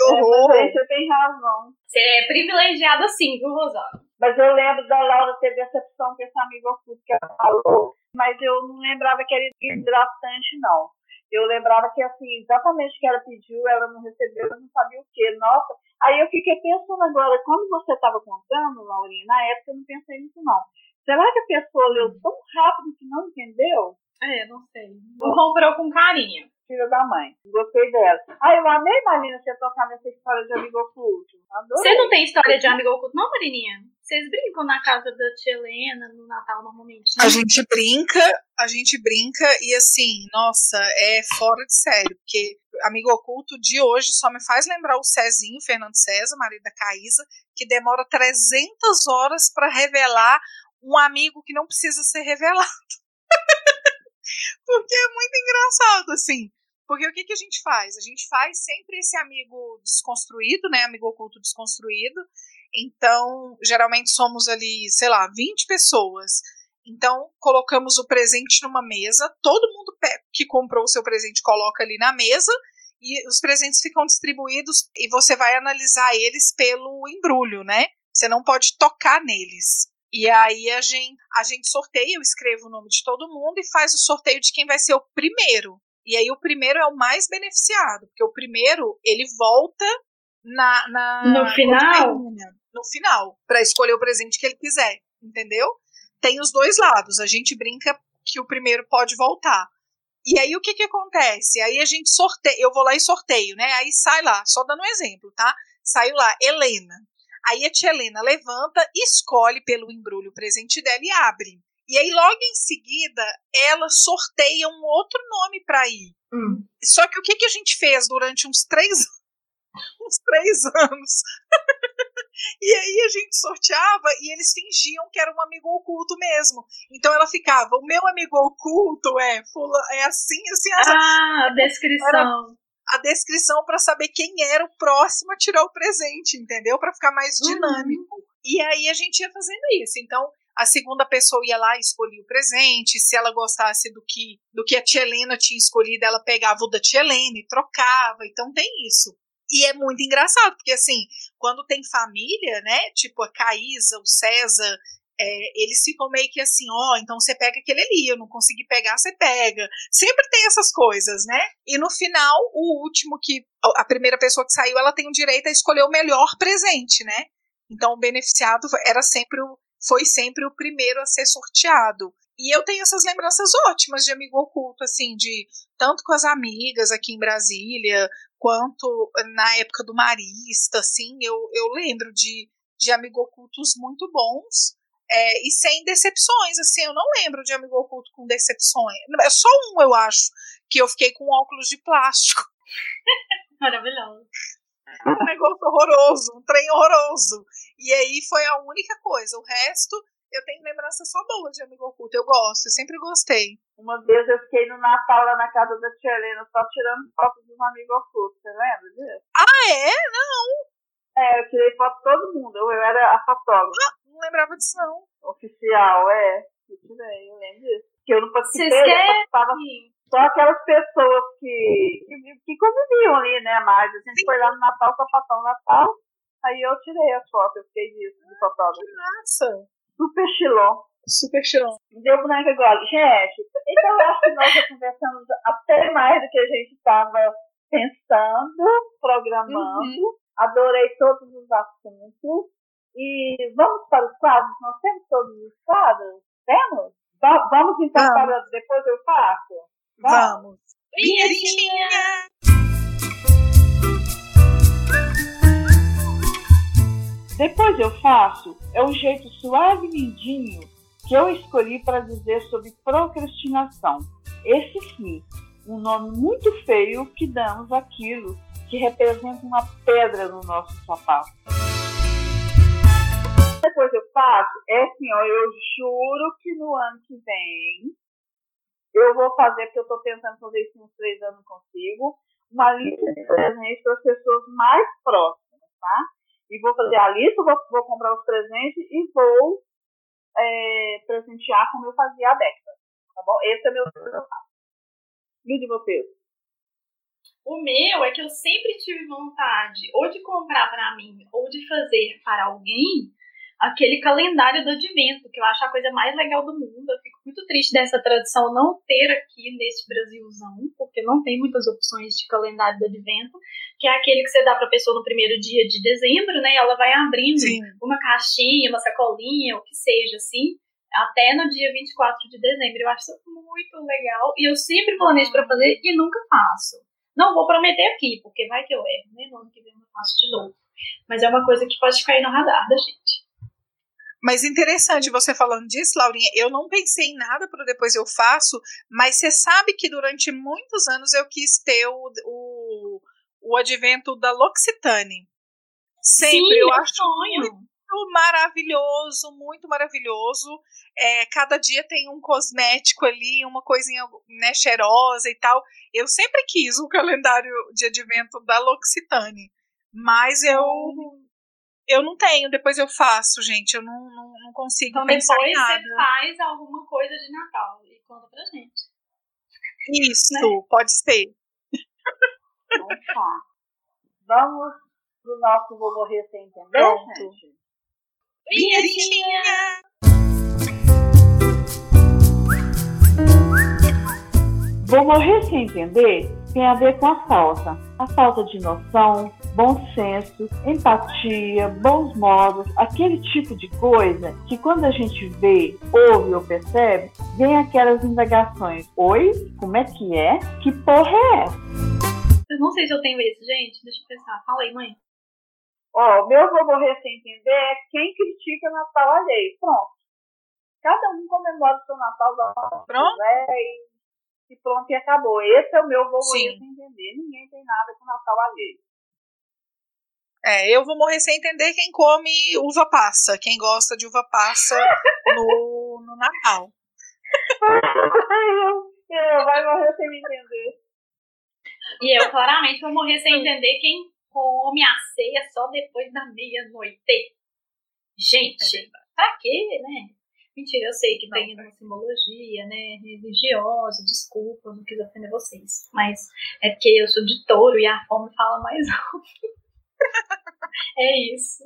S3: É,
S1: horror!
S3: aí você tem razão.
S5: Você é privilegiada sim, viu, Rosana?
S3: Mas eu lembro da Laura ter decepção com esse amigo oculto que ela falou, mas eu não lembrava que era hidratante, não. Eu lembrava que, assim, exatamente o que ela pediu, ela não recebeu, eu não sabia o quê. Nossa, aí eu fiquei pensando agora, quando você estava contando, Laurinha, na época eu não pensei nisso, não. Será que a pessoa leu tão rápido que não entendeu?
S5: É, não sei. Comprou com carinho.
S3: Filha da mãe. Gostei dela. Ah, eu amei, Marina, você tocar nessa história de amigo oculto. Adorei.
S5: Você não tem história de amigo oculto, não, Marininha? Vocês brincam na casa da tia Helena no Natal normalmente, né?
S1: A gente brinca, a gente brinca e assim, nossa, é fora de sério, porque amigo oculto de hoje só me faz lembrar o Cezinho, Fernando César, marido da Caísa, que demora 300 horas para revelar um amigo que não precisa ser revelado. Porque é muito engraçado, assim. Porque o que, que a gente faz? A gente faz sempre esse amigo desconstruído, né? Amigo oculto desconstruído. Então, geralmente somos ali, sei lá, 20 pessoas. Então, colocamos o presente numa mesa, todo mundo que comprou o seu presente coloca ali na mesa e os presentes ficam distribuídos e você vai analisar eles pelo embrulho, né? Você não pode tocar neles. E aí a gente, a gente sorteia, eu escrevo o nome de todo mundo e faz o sorteio de quem vai ser o primeiro. E aí o primeiro é o mais beneficiado, porque o primeiro ele volta na, na
S5: No final?
S1: no final, para escolher o presente que ele quiser, entendeu? Tem os dois lados. A gente brinca que o primeiro pode voltar. E aí o que que acontece? Aí a gente sorteia, eu vou lá e sorteio, né? Aí sai lá, só dando um exemplo, tá? Saiu lá, Helena. Aí a tia Helena levanta, escolhe pelo embrulho o presente dela e abre. E aí logo em seguida ela sorteia um outro nome para ir.
S5: Hum.
S1: Só que o que, que a gente fez durante uns três, uns três anos? e aí a gente sorteava e eles fingiam que era um amigo oculto mesmo. Então ela ficava, o meu amigo oculto é, fula, é assim, assim, assim.
S5: Ah, a descrição.
S1: A descrição para saber quem era o próximo a tirar o presente, entendeu? Para ficar mais
S5: Uhum.
S1: dinâmico. E aí a gente ia fazendo isso. Então a segunda pessoa ia lá e escolhia o presente. Se ela gostasse do que, do que a tia Helena tinha escolhido, ela pegava o da tia Helena e trocava. Então tem isso. E é muito engraçado, porque assim, quando tem família, né? Tipo a Caísa, o César, é, eles ficam meio que assim, ó, oh, então você pega aquele ali, eu não consegui pegar, você pega. Sempre tem essas coisas, né? E no final, o último que a primeira pessoa que saiu, ela tem o direito a escolher o melhor presente, né? Então o beneficiado era sempre o, foi sempre o primeiro a ser sorteado. E eu tenho essas lembranças ótimas de amigo oculto, assim, de tanto com as amigas aqui em Brasília, quanto na época do Marista, assim, eu, eu lembro de, de amigo ocultos muito bons. É, e sem decepções, assim, eu não lembro de amigo oculto com decepções. É só um, eu acho, que eu fiquei com óculos de plástico.
S5: Maravilhoso.
S1: Um negócio horroroso, um trem horroroso. E aí foi a única coisa. O resto, eu tenho lembrança só boa de amigo oculto. Eu gosto, eu sempre gostei.
S3: Uma vez eu fiquei no Natal lá na casa da tia Helena só tirando fotos dos amigos ocultos. Você lembra disso?
S1: Ah, é? Não.
S3: É, eu tirei foto de todo mundo. Eu, eu era a fotógrafa.
S1: Ah, não lembrava disso, não.
S3: Oficial, é. Eu tirei, eu lembro disso. Que eu não participei,
S5: Vocês
S3: eu
S5: querem?
S3: participava só aquelas pessoas que, que, que conviviam ali, né? Mas a gente foi lá no Natal só passar o Natal. Aí eu tirei as fotos, eu fiquei disso, de fotógrafo.
S1: Nossa.
S3: Super chilão.
S1: Super chilão.
S3: Deu boneca agora. Gente, então eu acho que nós já conversamos até mais do que a gente estava pensando, programando.
S1: Uhum.
S3: Adorei todos os assuntos. E vamos para os quadros? Nós temos todos os quadros? Temos? Va- vamos então
S1: Vamos.
S3: para depois eu faço?
S1: Vamos.
S5: Vinhetinha!
S3: Depois eu faço é o jeito suave e lindinho que eu escolhi para dizer sobre procrastinação. Esse sim, um nome muito feio que damos àquilo que representa uma pedra no nosso sapato. Depois eu faço, é assim, ó, eu juro que no ano que vem eu vou fazer, porque eu estou tentando fazer isso uns três anos consigo, uma lista de presentes para as pessoas mais próximas, tá? e vou fazer a lista, vou, vou comprar os presentes e vou é, presentear como eu fazia a década. Tá bom? Esse é meu passo. E o de vocês?
S5: O meu é que eu sempre tive vontade ou de comprar para mim ou de fazer para alguém aquele calendário do advento, que eu acho a coisa mais legal do mundo. Eu fico muito triste dessa tradição não ter aqui nesse Brasilzão, porque não tem muitas opções de calendário do advento, que é aquele que você dá para a pessoa no primeiro dia de dezembro, né? E ela vai abrindo
S1: Sim.
S5: uma caixinha, uma sacolinha, o que seja, assim, até no dia 24 de dezembro. Eu acho isso muito legal e eu sempre planejo para fazer e nunca faço. Não vou prometer aqui, porque vai que eu erro, né? No ano que vem eu faço de novo. Mas é uma coisa que pode cair no radar da gente.
S1: Mas interessante você falando disso, Laurinha. Eu não pensei em nada para depois eu faço, mas você sabe que durante muitos anos eu quis ter o, o, o advento da L'Occitane. Sempre,
S5: Sim,
S1: eu
S5: é
S1: acho
S5: sonho.
S1: muito maravilhoso, muito maravilhoso. É, cada dia tem um cosmético ali, uma coisinha né, cheirosa e tal. Eu sempre quis o calendário de advento da L'Occitane, mas eu eu não tenho, depois eu faço, gente. Eu não, não, não consigo
S5: Então
S1: pensar
S5: depois
S1: em nada.
S5: você faz alguma coisa de Natal e conta pra gente.
S1: Isso,
S5: né?
S1: pode ser.
S3: Vamos pro nosso Vou Morrer Sem Entender,
S1: Pronto.
S3: gente?
S1: Vinhetinha!
S3: Vou morrer sem entender tem a ver com a falta. A falta de noção, bom senso, empatia, bons modos, aquele tipo de coisa que quando a gente vê, ouve ou percebe, vem aquelas indagações. Oi? Como é que é? Que porra é essa?
S5: Eu não sei se eu tenho esse, gente. Deixa eu pensar. Fala aí, mãe.
S3: Ó, o meu vou morrer sem entender é quem critica Natal alheio. Pronto. Cada um comemora o seu Natal da
S1: Pronto.
S3: quiser e, e pronto, e acabou. Esse é o meu vou morrer
S1: Sim.
S3: sem entender. Ninguém tem nada com Natal alheio.
S1: É, eu vou morrer sem entender quem come uva passa, quem gosta de uva passa no, no Natal.
S3: eu, vai morrer sem me entender.
S5: E eu claramente vou morrer sem entender quem come a ceia só depois da meia-noite. Gente, pra quê, né? Mentira, eu sei que
S1: Não,
S5: tem
S1: tá.
S5: uma simbologia, né, religiosa, desculpa, não quis ofender vocês. Mas é porque eu sou de touro e a fome fala mais alto. É isso.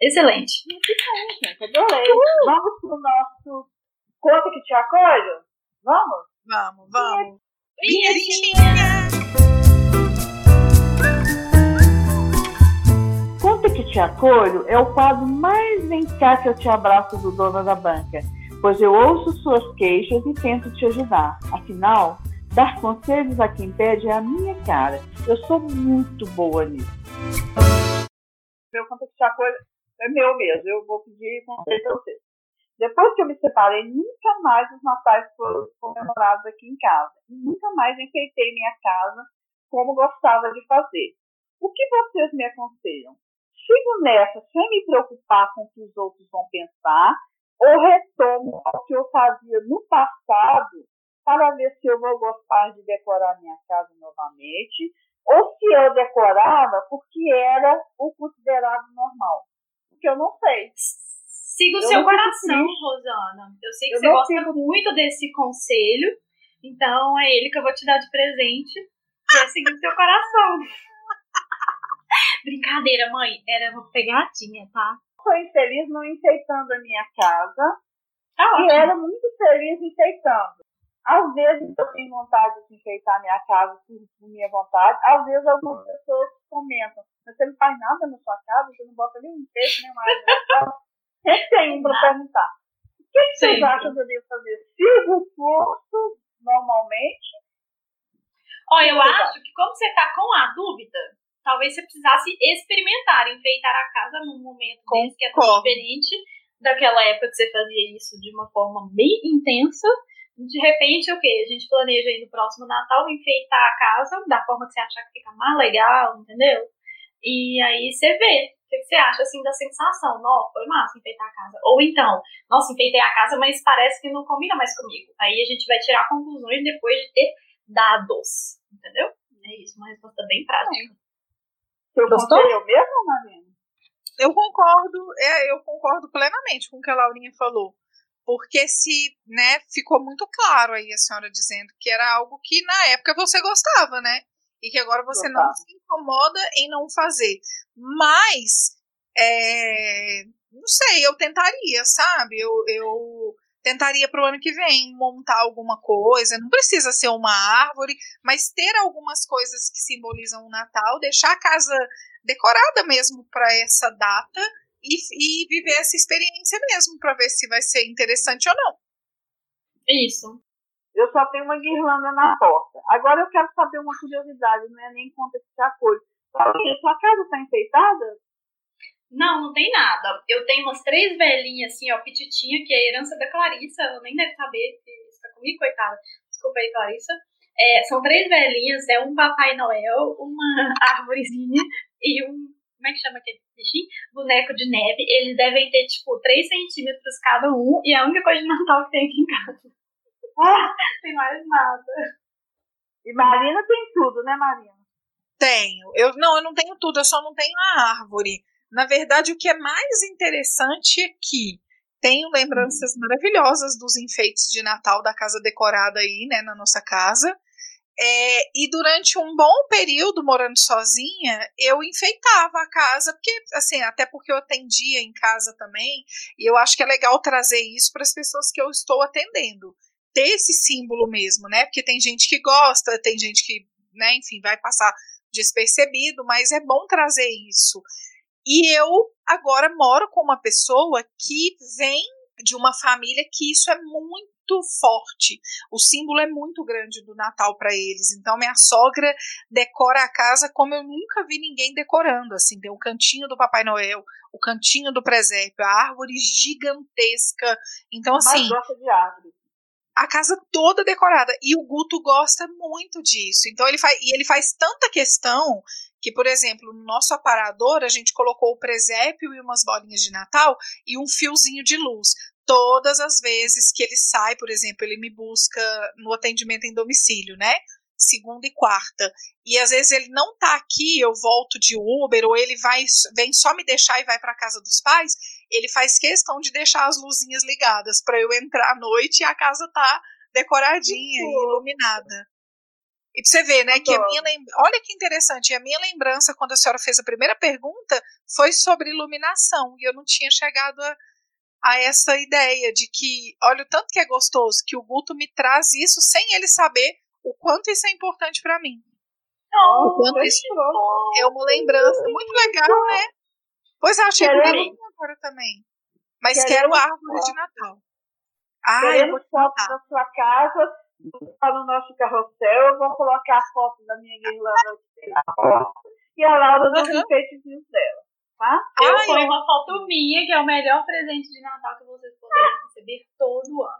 S5: Excelente.
S3: Gente, adorei. Vamos pro nosso Conta que te acolho? Vamos?
S1: Vamos, vamos.
S5: Vinhetinha!
S3: Conta que te acolho é o quadro mais vem cá que eu te abraço do dono da banca, pois eu ouço suas queixas e tento te ajudar. Afinal, dar conselhos a quem pede é a minha cara. Eu sou muito boa nisso. Meu acolho é meu mesmo. Eu vou pedir conselho para você. Depois que eu me separei, nunca mais os natais foram comemorados aqui em casa. Nunca mais enfeitei minha casa como gostava de fazer. O que vocês me aconselham? Sigo nessa sem me preocupar com o que os outros vão pensar ou retomo o que eu fazia no passado para ver se eu vou gostar de decorar minha casa novamente ou se eu decorava porque era o considerado normal. Porque eu não sei.
S5: Siga o
S3: Eu
S5: seu coração. Rosana. Eu sei que
S3: Eu
S5: você gosta
S3: fico-
S5: muito desse conselho, então é ele que eu vou te dar de presente. Que é seguir o seu coração. Brincadeira, mãe. Era uma pegadinha, tá?
S3: Sou infeliz não enfeitando a minha casa
S5: Tá
S3: e era muito feliz enfeitando. Às vezes eu tenho vontade de enfeitar minha casa por, minha vontade. Às vezes algumas pessoas comentam, mas você não faz nada na sua casa, você não bota nem um enfeite, nem mais. Sempre tem um para perguntar. O que, que vocês
S5: Sempre.
S3: acham que eu devo fazer? Sigo o curso normalmente?
S5: Ó, eu
S3: Você
S5: acho que como você tá com a dúvida, talvez você precisasse experimentar, enfeitar a casa num momento desse que é tão diferente daquela época que você fazia isso de uma forma bem intensa. De repente, o quê? A gente planeja aí no próximo Natal enfeitar a casa da forma que você achar que fica mais legal, entendeu? E aí você vê. O que que você acha assim da sensação? Nossa, foi massa enfeitar a casa. Ou então, nossa, enfeitei a casa, mas parece que não combina mais comigo. Aí a gente vai tirar conclusões depois de ter dados. Entendeu? É isso, uma resposta bem prática.
S3: Seu
S5: Gostou?
S3: é o mesmo, Marina?
S1: Eu concordo, é, eu concordo plenamente com o que a Laurinha falou. Porque se, né, ficou muito claro aí a senhora dizendo que era algo que na época você gostava, né? E que agora você não se incomoda em não fazer. Mas, é, não sei, eu tentaria, sabe? Eu, eu tentaria pro ano que vem montar alguma coisa. Não precisa ser uma árvore, mas ter algumas coisas que simbolizam o Natal, deixar a casa decorada mesmo para essa data e, e viver essa experiência mesmo para ver se vai ser interessante ou não.
S5: Isso.
S3: Eu só tenho uma guirlanda na porta. Agora eu quero saber uma curiosidade, não é nem conta que te acolho. Paulinha, sua casa está enfeitada?
S5: Não, não tem nada. Eu tenho umas três velhinhas, assim, ó, pititinha, que é a herança da Clarissa. Ela nem deve saber que está comigo, coitada. Desculpa aí, Clarissa. É, são três velhinhas, é um Papai Noel, uma árvorezinha e um. Como é que chama aquele bichinho? Boneco de neve. Eles devem ter, tipo, 3 centímetros cada um. E é a única coisa de Natal que tem aqui em casa.
S3: Ah,
S5: tem mais nada.
S3: e Marina tem tudo, né, Marina?
S1: Tenho. Eu não, eu não tenho tudo, eu só não tenho a árvore. Na verdade, o que é mais interessante é que tenho lembranças maravilhosas dos enfeites de Natal da casa decorada aí, né, na nossa casa. É, e durante um bom período morando sozinha, eu enfeitava a casa, porque, assim, até porque eu atendia em casa também, e eu acho que é legal trazer isso para as pessoas que eu estou atendendo. Ter esse símbolo mesmo, né? Porque tem gente que gosta, tem gente que, né, enfim, vai passar despercebido, mas é bom trazer isso. E eu agora moro com uma pessoa que vem de uma família que isso é muito forte. O símbolo é muito grande do Natal para eles. Então minha sogra decora a casa como eu nunca vi ninguém decorando. Assim, tem o cantinho do Papai Noel, o cantinho do presépio, a árvore gigantesca. Então assim,
S3: Mas gosta de árvore.
S1: a casa toda decorada. E o Guto gosta muito disso. Então ele faz. E ele faz tanta questão que, por exemplo, no nosso aparador, a gente colocou o presépio e umas bolinhas de Natal e um fiozinho de luz. Todas as vezes que ele sai, por exemplo, ele me busca no atendimento em domicílio, né? Segunda e quarta. E às vezes ele não tá aqui, eu volto de Uber, ou ele vai, vem só me deixar e vai para casa dos pais. Ele faz questão de deixar as luzinhas ligadas para eu entrar à noite e a casa tá decoradinha e iluminada. E pra você ver, né, que a minha lem... olha que interessante, a minha lembrança quando a senhora fez a primeira pergunta foi sobre iluminação, e eu não tinha chegado a, a essa ideia de que, olha o tanto que é gostoso, que o Guto me traz isso sem ele saber o quanto isso é importante pra mim. O quanto isso é uma lembrança muito legal, né? Pois é, achei
S3: Queremos-
S1: bonito agora também. Mas quero árvore de. Natal. Ah, eu vou te
S3: fotos
S1: mandar.
S3: da sua casa, tá no nosso carrossel, eu vou colocar a foto da minha guirlanda e a Laura dos
S1: Uhum.
S3: enfeitezinhos dela, tá?
S5: Eu
S1: Ai,
S5: ponho
S1: eu-
S5: uma foto minha, que é o melhor presente de Natal que vocês poderão receber todo ano.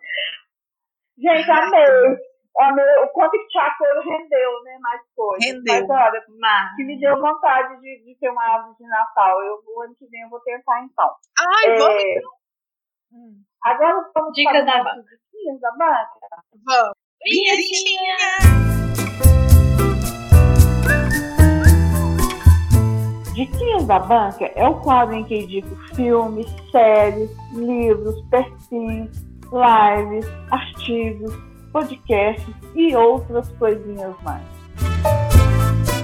S3: Gente, amei. amei. O quanto que Tiago rendeu, né? Mais coisas.
S1: Rendeu.
S3: Mas olha,
S5: Mas,
S3: que me deu vontade de, de ter uma árvore de Natal. Eu, o ano que vem eu vou tentar então.
S1: Ai, vamos,
S3: É,
S1: Hum,
S3: agora vamos
S5: Dicas
S3: para
S5: da
S3: nossos diquinhas da banca.
S1: vamos.
S5: Vinhetinha!
S3: Diquinhas da Banca é o quadro em que indico filmes, séries, livros, perfis, lives, artigos, podcasts e outras coisinhas mais.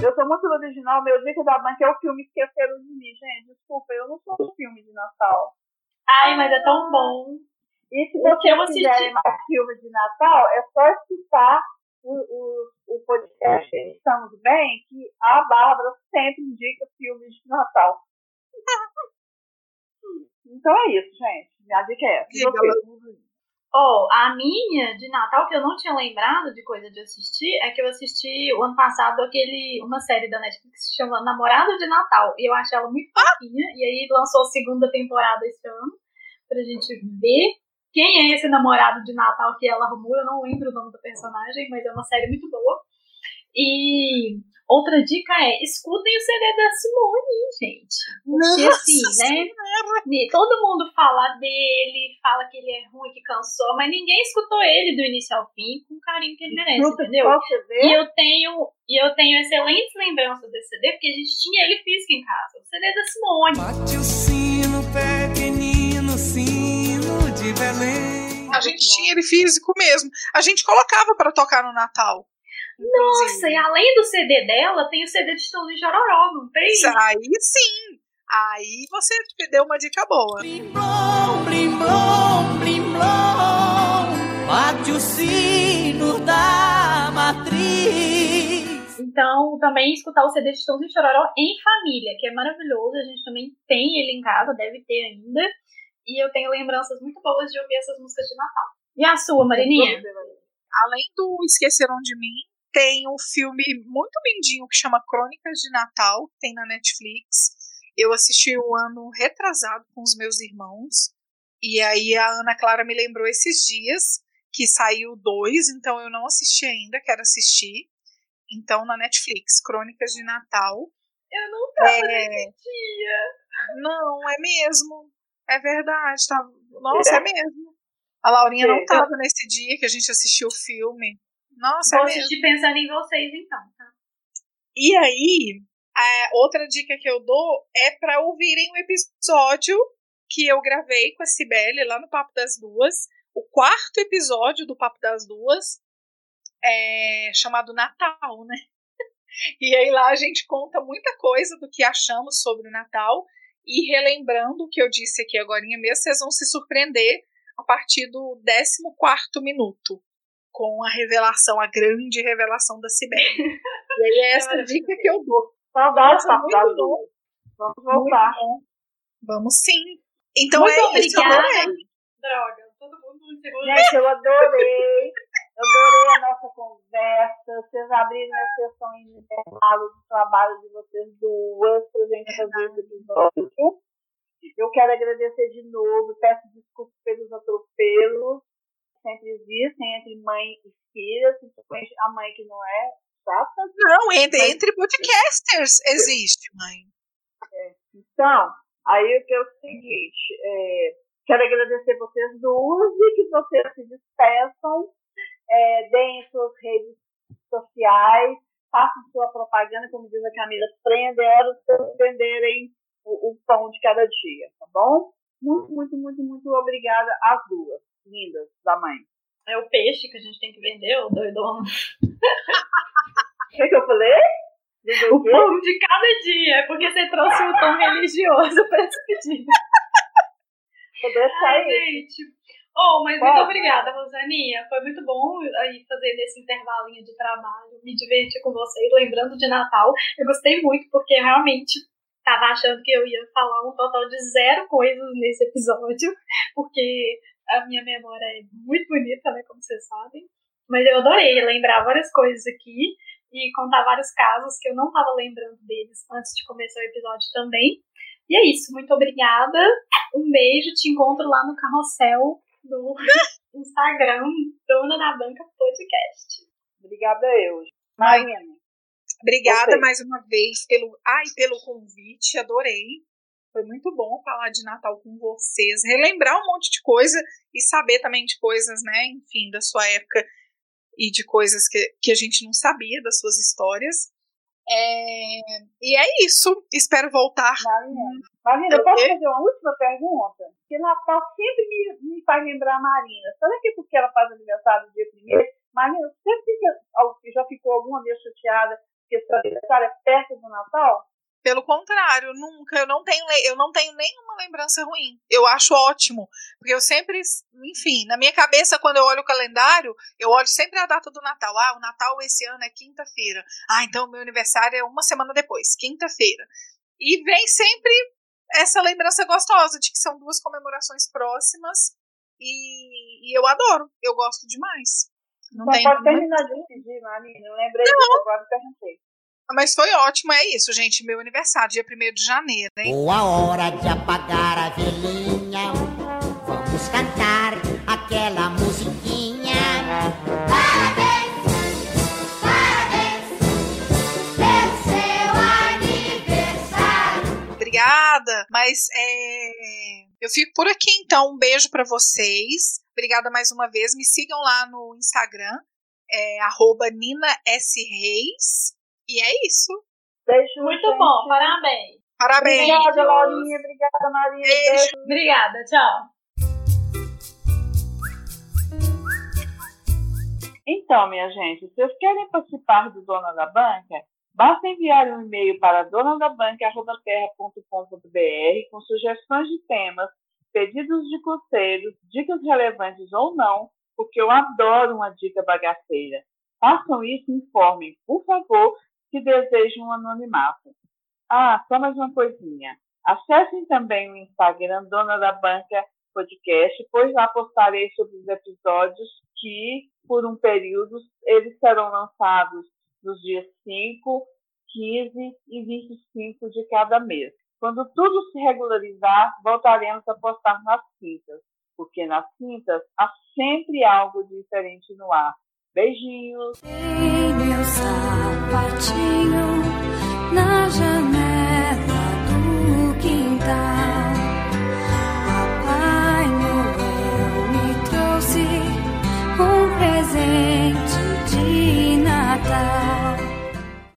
S3: Eu sou muito original, meu Dica da Banca é o filme Esqueceram de Mim, gente. Desculpa, eu não sou do filme de Natal.
S5: Ai, mas é tão bom.
S3: E se vocês
S5: assisti-
S3: quiserem mais filmes de Natal, é só escutar o, o, o podcast Estamos Bem, que a Bárbara sempre indica filmes de Natal. Então é isso, gente. Minha dica é essa.
S5: Ó, a minha de Natal, que eu não tinha lembrado de coisa de assistir, é que eu assisti o ano passado aquele, uma série da Netflix que se chama Namorado de Natal. E eu achei ela muito fofinha. E aí lançou a segunda temporada esse ano, pra gente ver quem é esse namorado de Natal que ela arrumou. Eu não lembro o nome do personagem, mas é uma série muito boa. E outra dica é, escutem o CD da Simone, gente. Porque assim, né? Todo mundo fala dele, fala que ele é ruim, que cansou, mas ninguém escutou ele do início ao fim com o carinho que ele merece,
S3: Desculpa,
S5: entendeu? E eu tenho, e eu tenho excelentes lembranças desse CD, porque a gente tinha ele físico em casa. O CD da Simone.
S6: Bate o sino de Belém.
S1: A gente tinha ele físico mesmo. A gente colocava pra tocar no Natal.
S5: Nossa, e além do CD dela, tem o CD de Estourinho Jororó, não tem?
S1: Aí sim. Aí você deu uma dica boa.
S6: Blim blom, blim blom, blim blom. Bate o sino da matriz.
S5: Então, também escutar o CD de Estourinho Chororó em família, que é maravilhoso. A gente também tem ele em casa, deve ter ainda. E eu tenho lembranças muito boas de ouvir essas músicas de Natal. E a sua, Marininha?
S1: Além do Esqueceram de Mim, tem um filme muito lindinho que chama Crônicas de Natal, tem na Netflix. Eu assisti o ano retrasado com os meus irmãos. E aí a Ana Clara me lembrou esses dias que saiu dois, então eu não assisti ainda, quero assistir. Então na Netflix, Crônicas de Natal.
S5: Eu não tava
S1: É,
S5: nesse dia.
S1: não, é mesmo. É verdade. Tá... Nossa, é mesmo. A Laurinha não estava nesse dia que a gente assistiu o filme. Nossa, é
S5: Vou
S1: mesmo.
S5: assistir pensando em vocês, então, tá?
S1: E aí, a outra dica que eu dou é para ouvirem o episódio que eu gravei com a Cibele lá no Papo das Duas. O quarto episódio do Papo das Duas é chamado Natal, né? E aí lá a gente conta muita coisa do que achamos sobre o Natal. E relembrando o que eu disse aqui agora mesmo, vocês vão se surpreender a partir do 14 minuto. Com a revelação, a grande revelação da Cibele. E aí é essa dica que eu dou.
S3: Saudades da
S1: muito
S3: da
S1: bom.
S3: Lu. Vamos voltar.
S1: Vamos sim. Então
S5: Muito
S1: é isso,
S5: obrigada.
S1: adorei.
S5: Droga, todo mundo encerrou.
S3: Gente, eu adorei. Eu adorei a nossa conversa. Vocês abriram a sessão em intervalo do trabalho de vocês duas para a gente fazer esse episódio. Eu quero agradecer de novo. Peço desculpas pelos atropelos que sempre existem entre mãe e filha, a mãe que não é chata.
S1: Não, entre, entre podcasters existe, mãe.
S3: Então, aí o que é o seguinte, é, quero agradecer vocês duas e que vocês se despeçam, é, deem suas redes sociais, façam sua propaganda, como diz a Camila, prendendo para venderem o, o pão de cada dia, tá bom? Muito, muito, muito, muito obrigada às duas, lindas, da mãe.
S5: É o peixe que a gente tem que vender, o doidona.
S3: que, que eu falei?
S5: O
S3: o
S5: pão de cada dia, é porque você trouxe o tom religioso despedir.
S3: Vou deixar
S5: Ai, gente. Oh, mas
S3: Pode.
S5: muito obrigada, Rosaninha. Foi muito bom aí fazer nesse intervalinho de trabalho, me divertir com vocês, lembrando de Natal. Eu gostei muito, porque realmente tava achando que eu ia falar um total de zero coisas nesse episódio, porque a minha memória é muito bonita, né, como vocês sabem. Mas eu adorei lembrar várias coisas aqui e contar vários casos que eu não tava lembrando deles antes de começar o episódio também. E é isso, muito obrigada. Um beijo, te encontro lá no carrossel do Instagram, Dona da Banca Podcast.
S3: Obrigada eu. Marina,
S1: Obrigada
S3: Gostei.
S1: mais uma vez pelo, ai, pelo convite, adorei. Foi muito bom falar de Natal com vocês, relembrar um monte de coisa e saber também de coisas, né, enfim, da sua época e de coisas que, que a gente não sabia das suas histórias. É, e é isso. Espero voltar.
S3: Marina, Marina, eu posso fazer uma última pergunta? Porque Natal sempre me, me faz lembrar a Marina. Será que é porque ela faz aniversário no dia primeiro? Marina, você fica, já ficou alguma vez chateada porque seu aniversário é perto do Natal?
S1: Pelo contrário, nunca. Eu não tenho, eu não tenho nenhuma lembrança ruim. Eu acho ótimo. Porque eu sempre, enfim, na minha cabeça, quando eu olho o calendário, eu olho sempre a data do Natal. Ah, o Natal esse ano é quinta-feira. Ah, então o meu aniversário é uma semana depois, quinta-feira. E vem sempre essa lembrança gostosa de que são duas comemorações próximas. E, e eu adoro. Eu gosto demais. Não tem
S3: pode terminar de decidir, Marina. Eu lembrei disso agora e perguntei.
S1: Mas foi ótimo, é isso, gente. Meu aniversário, dia 1 de janeiro, hein?
S6: Boa hora de apagar a velhinha. Vamos cantar aquela musiquinha.
S4: Aniversário.
S1: Obrigada, mas é, eu fico por aqui então. Um beijo pra vocês. Obrigada mais uma vez. Me sigam lá no Instagram, é, arroba Nina S. Reis. E é isso.
S3: Beijo,
S5: Muito
S3: gente.
S5: bom, parabéns.
S1: Parabéns.
S3: Obrigada, Laurinha. Obrigada, Maria.
S1: Beijo.
S3: Beijo.
S5: Obrigada, tchau.
S3: Então, minha gente, se vocês querem participar do Dona da Banca, basta enviar um e-mail para donadabanca.terra.com.br com sugestões de temas, pedidos de conselhos, dicas relevantes ou não, porque eu adoro uma dica bagaceira. Façam isso e informem, por favor, se desejam um anonimato. Ah, só mais uma coisinha. Acessem também o Instagram Dona da Banca Podcast, pois lá postarei sobre os episódios que, por um período, eles serão lançados nos dias 5, 15 e 25 de cada mês. Quando tudo se regularizar, voltaremos a postar nas quintas, porque nas quintas há sempre algo diferente no ar. Beijinhos!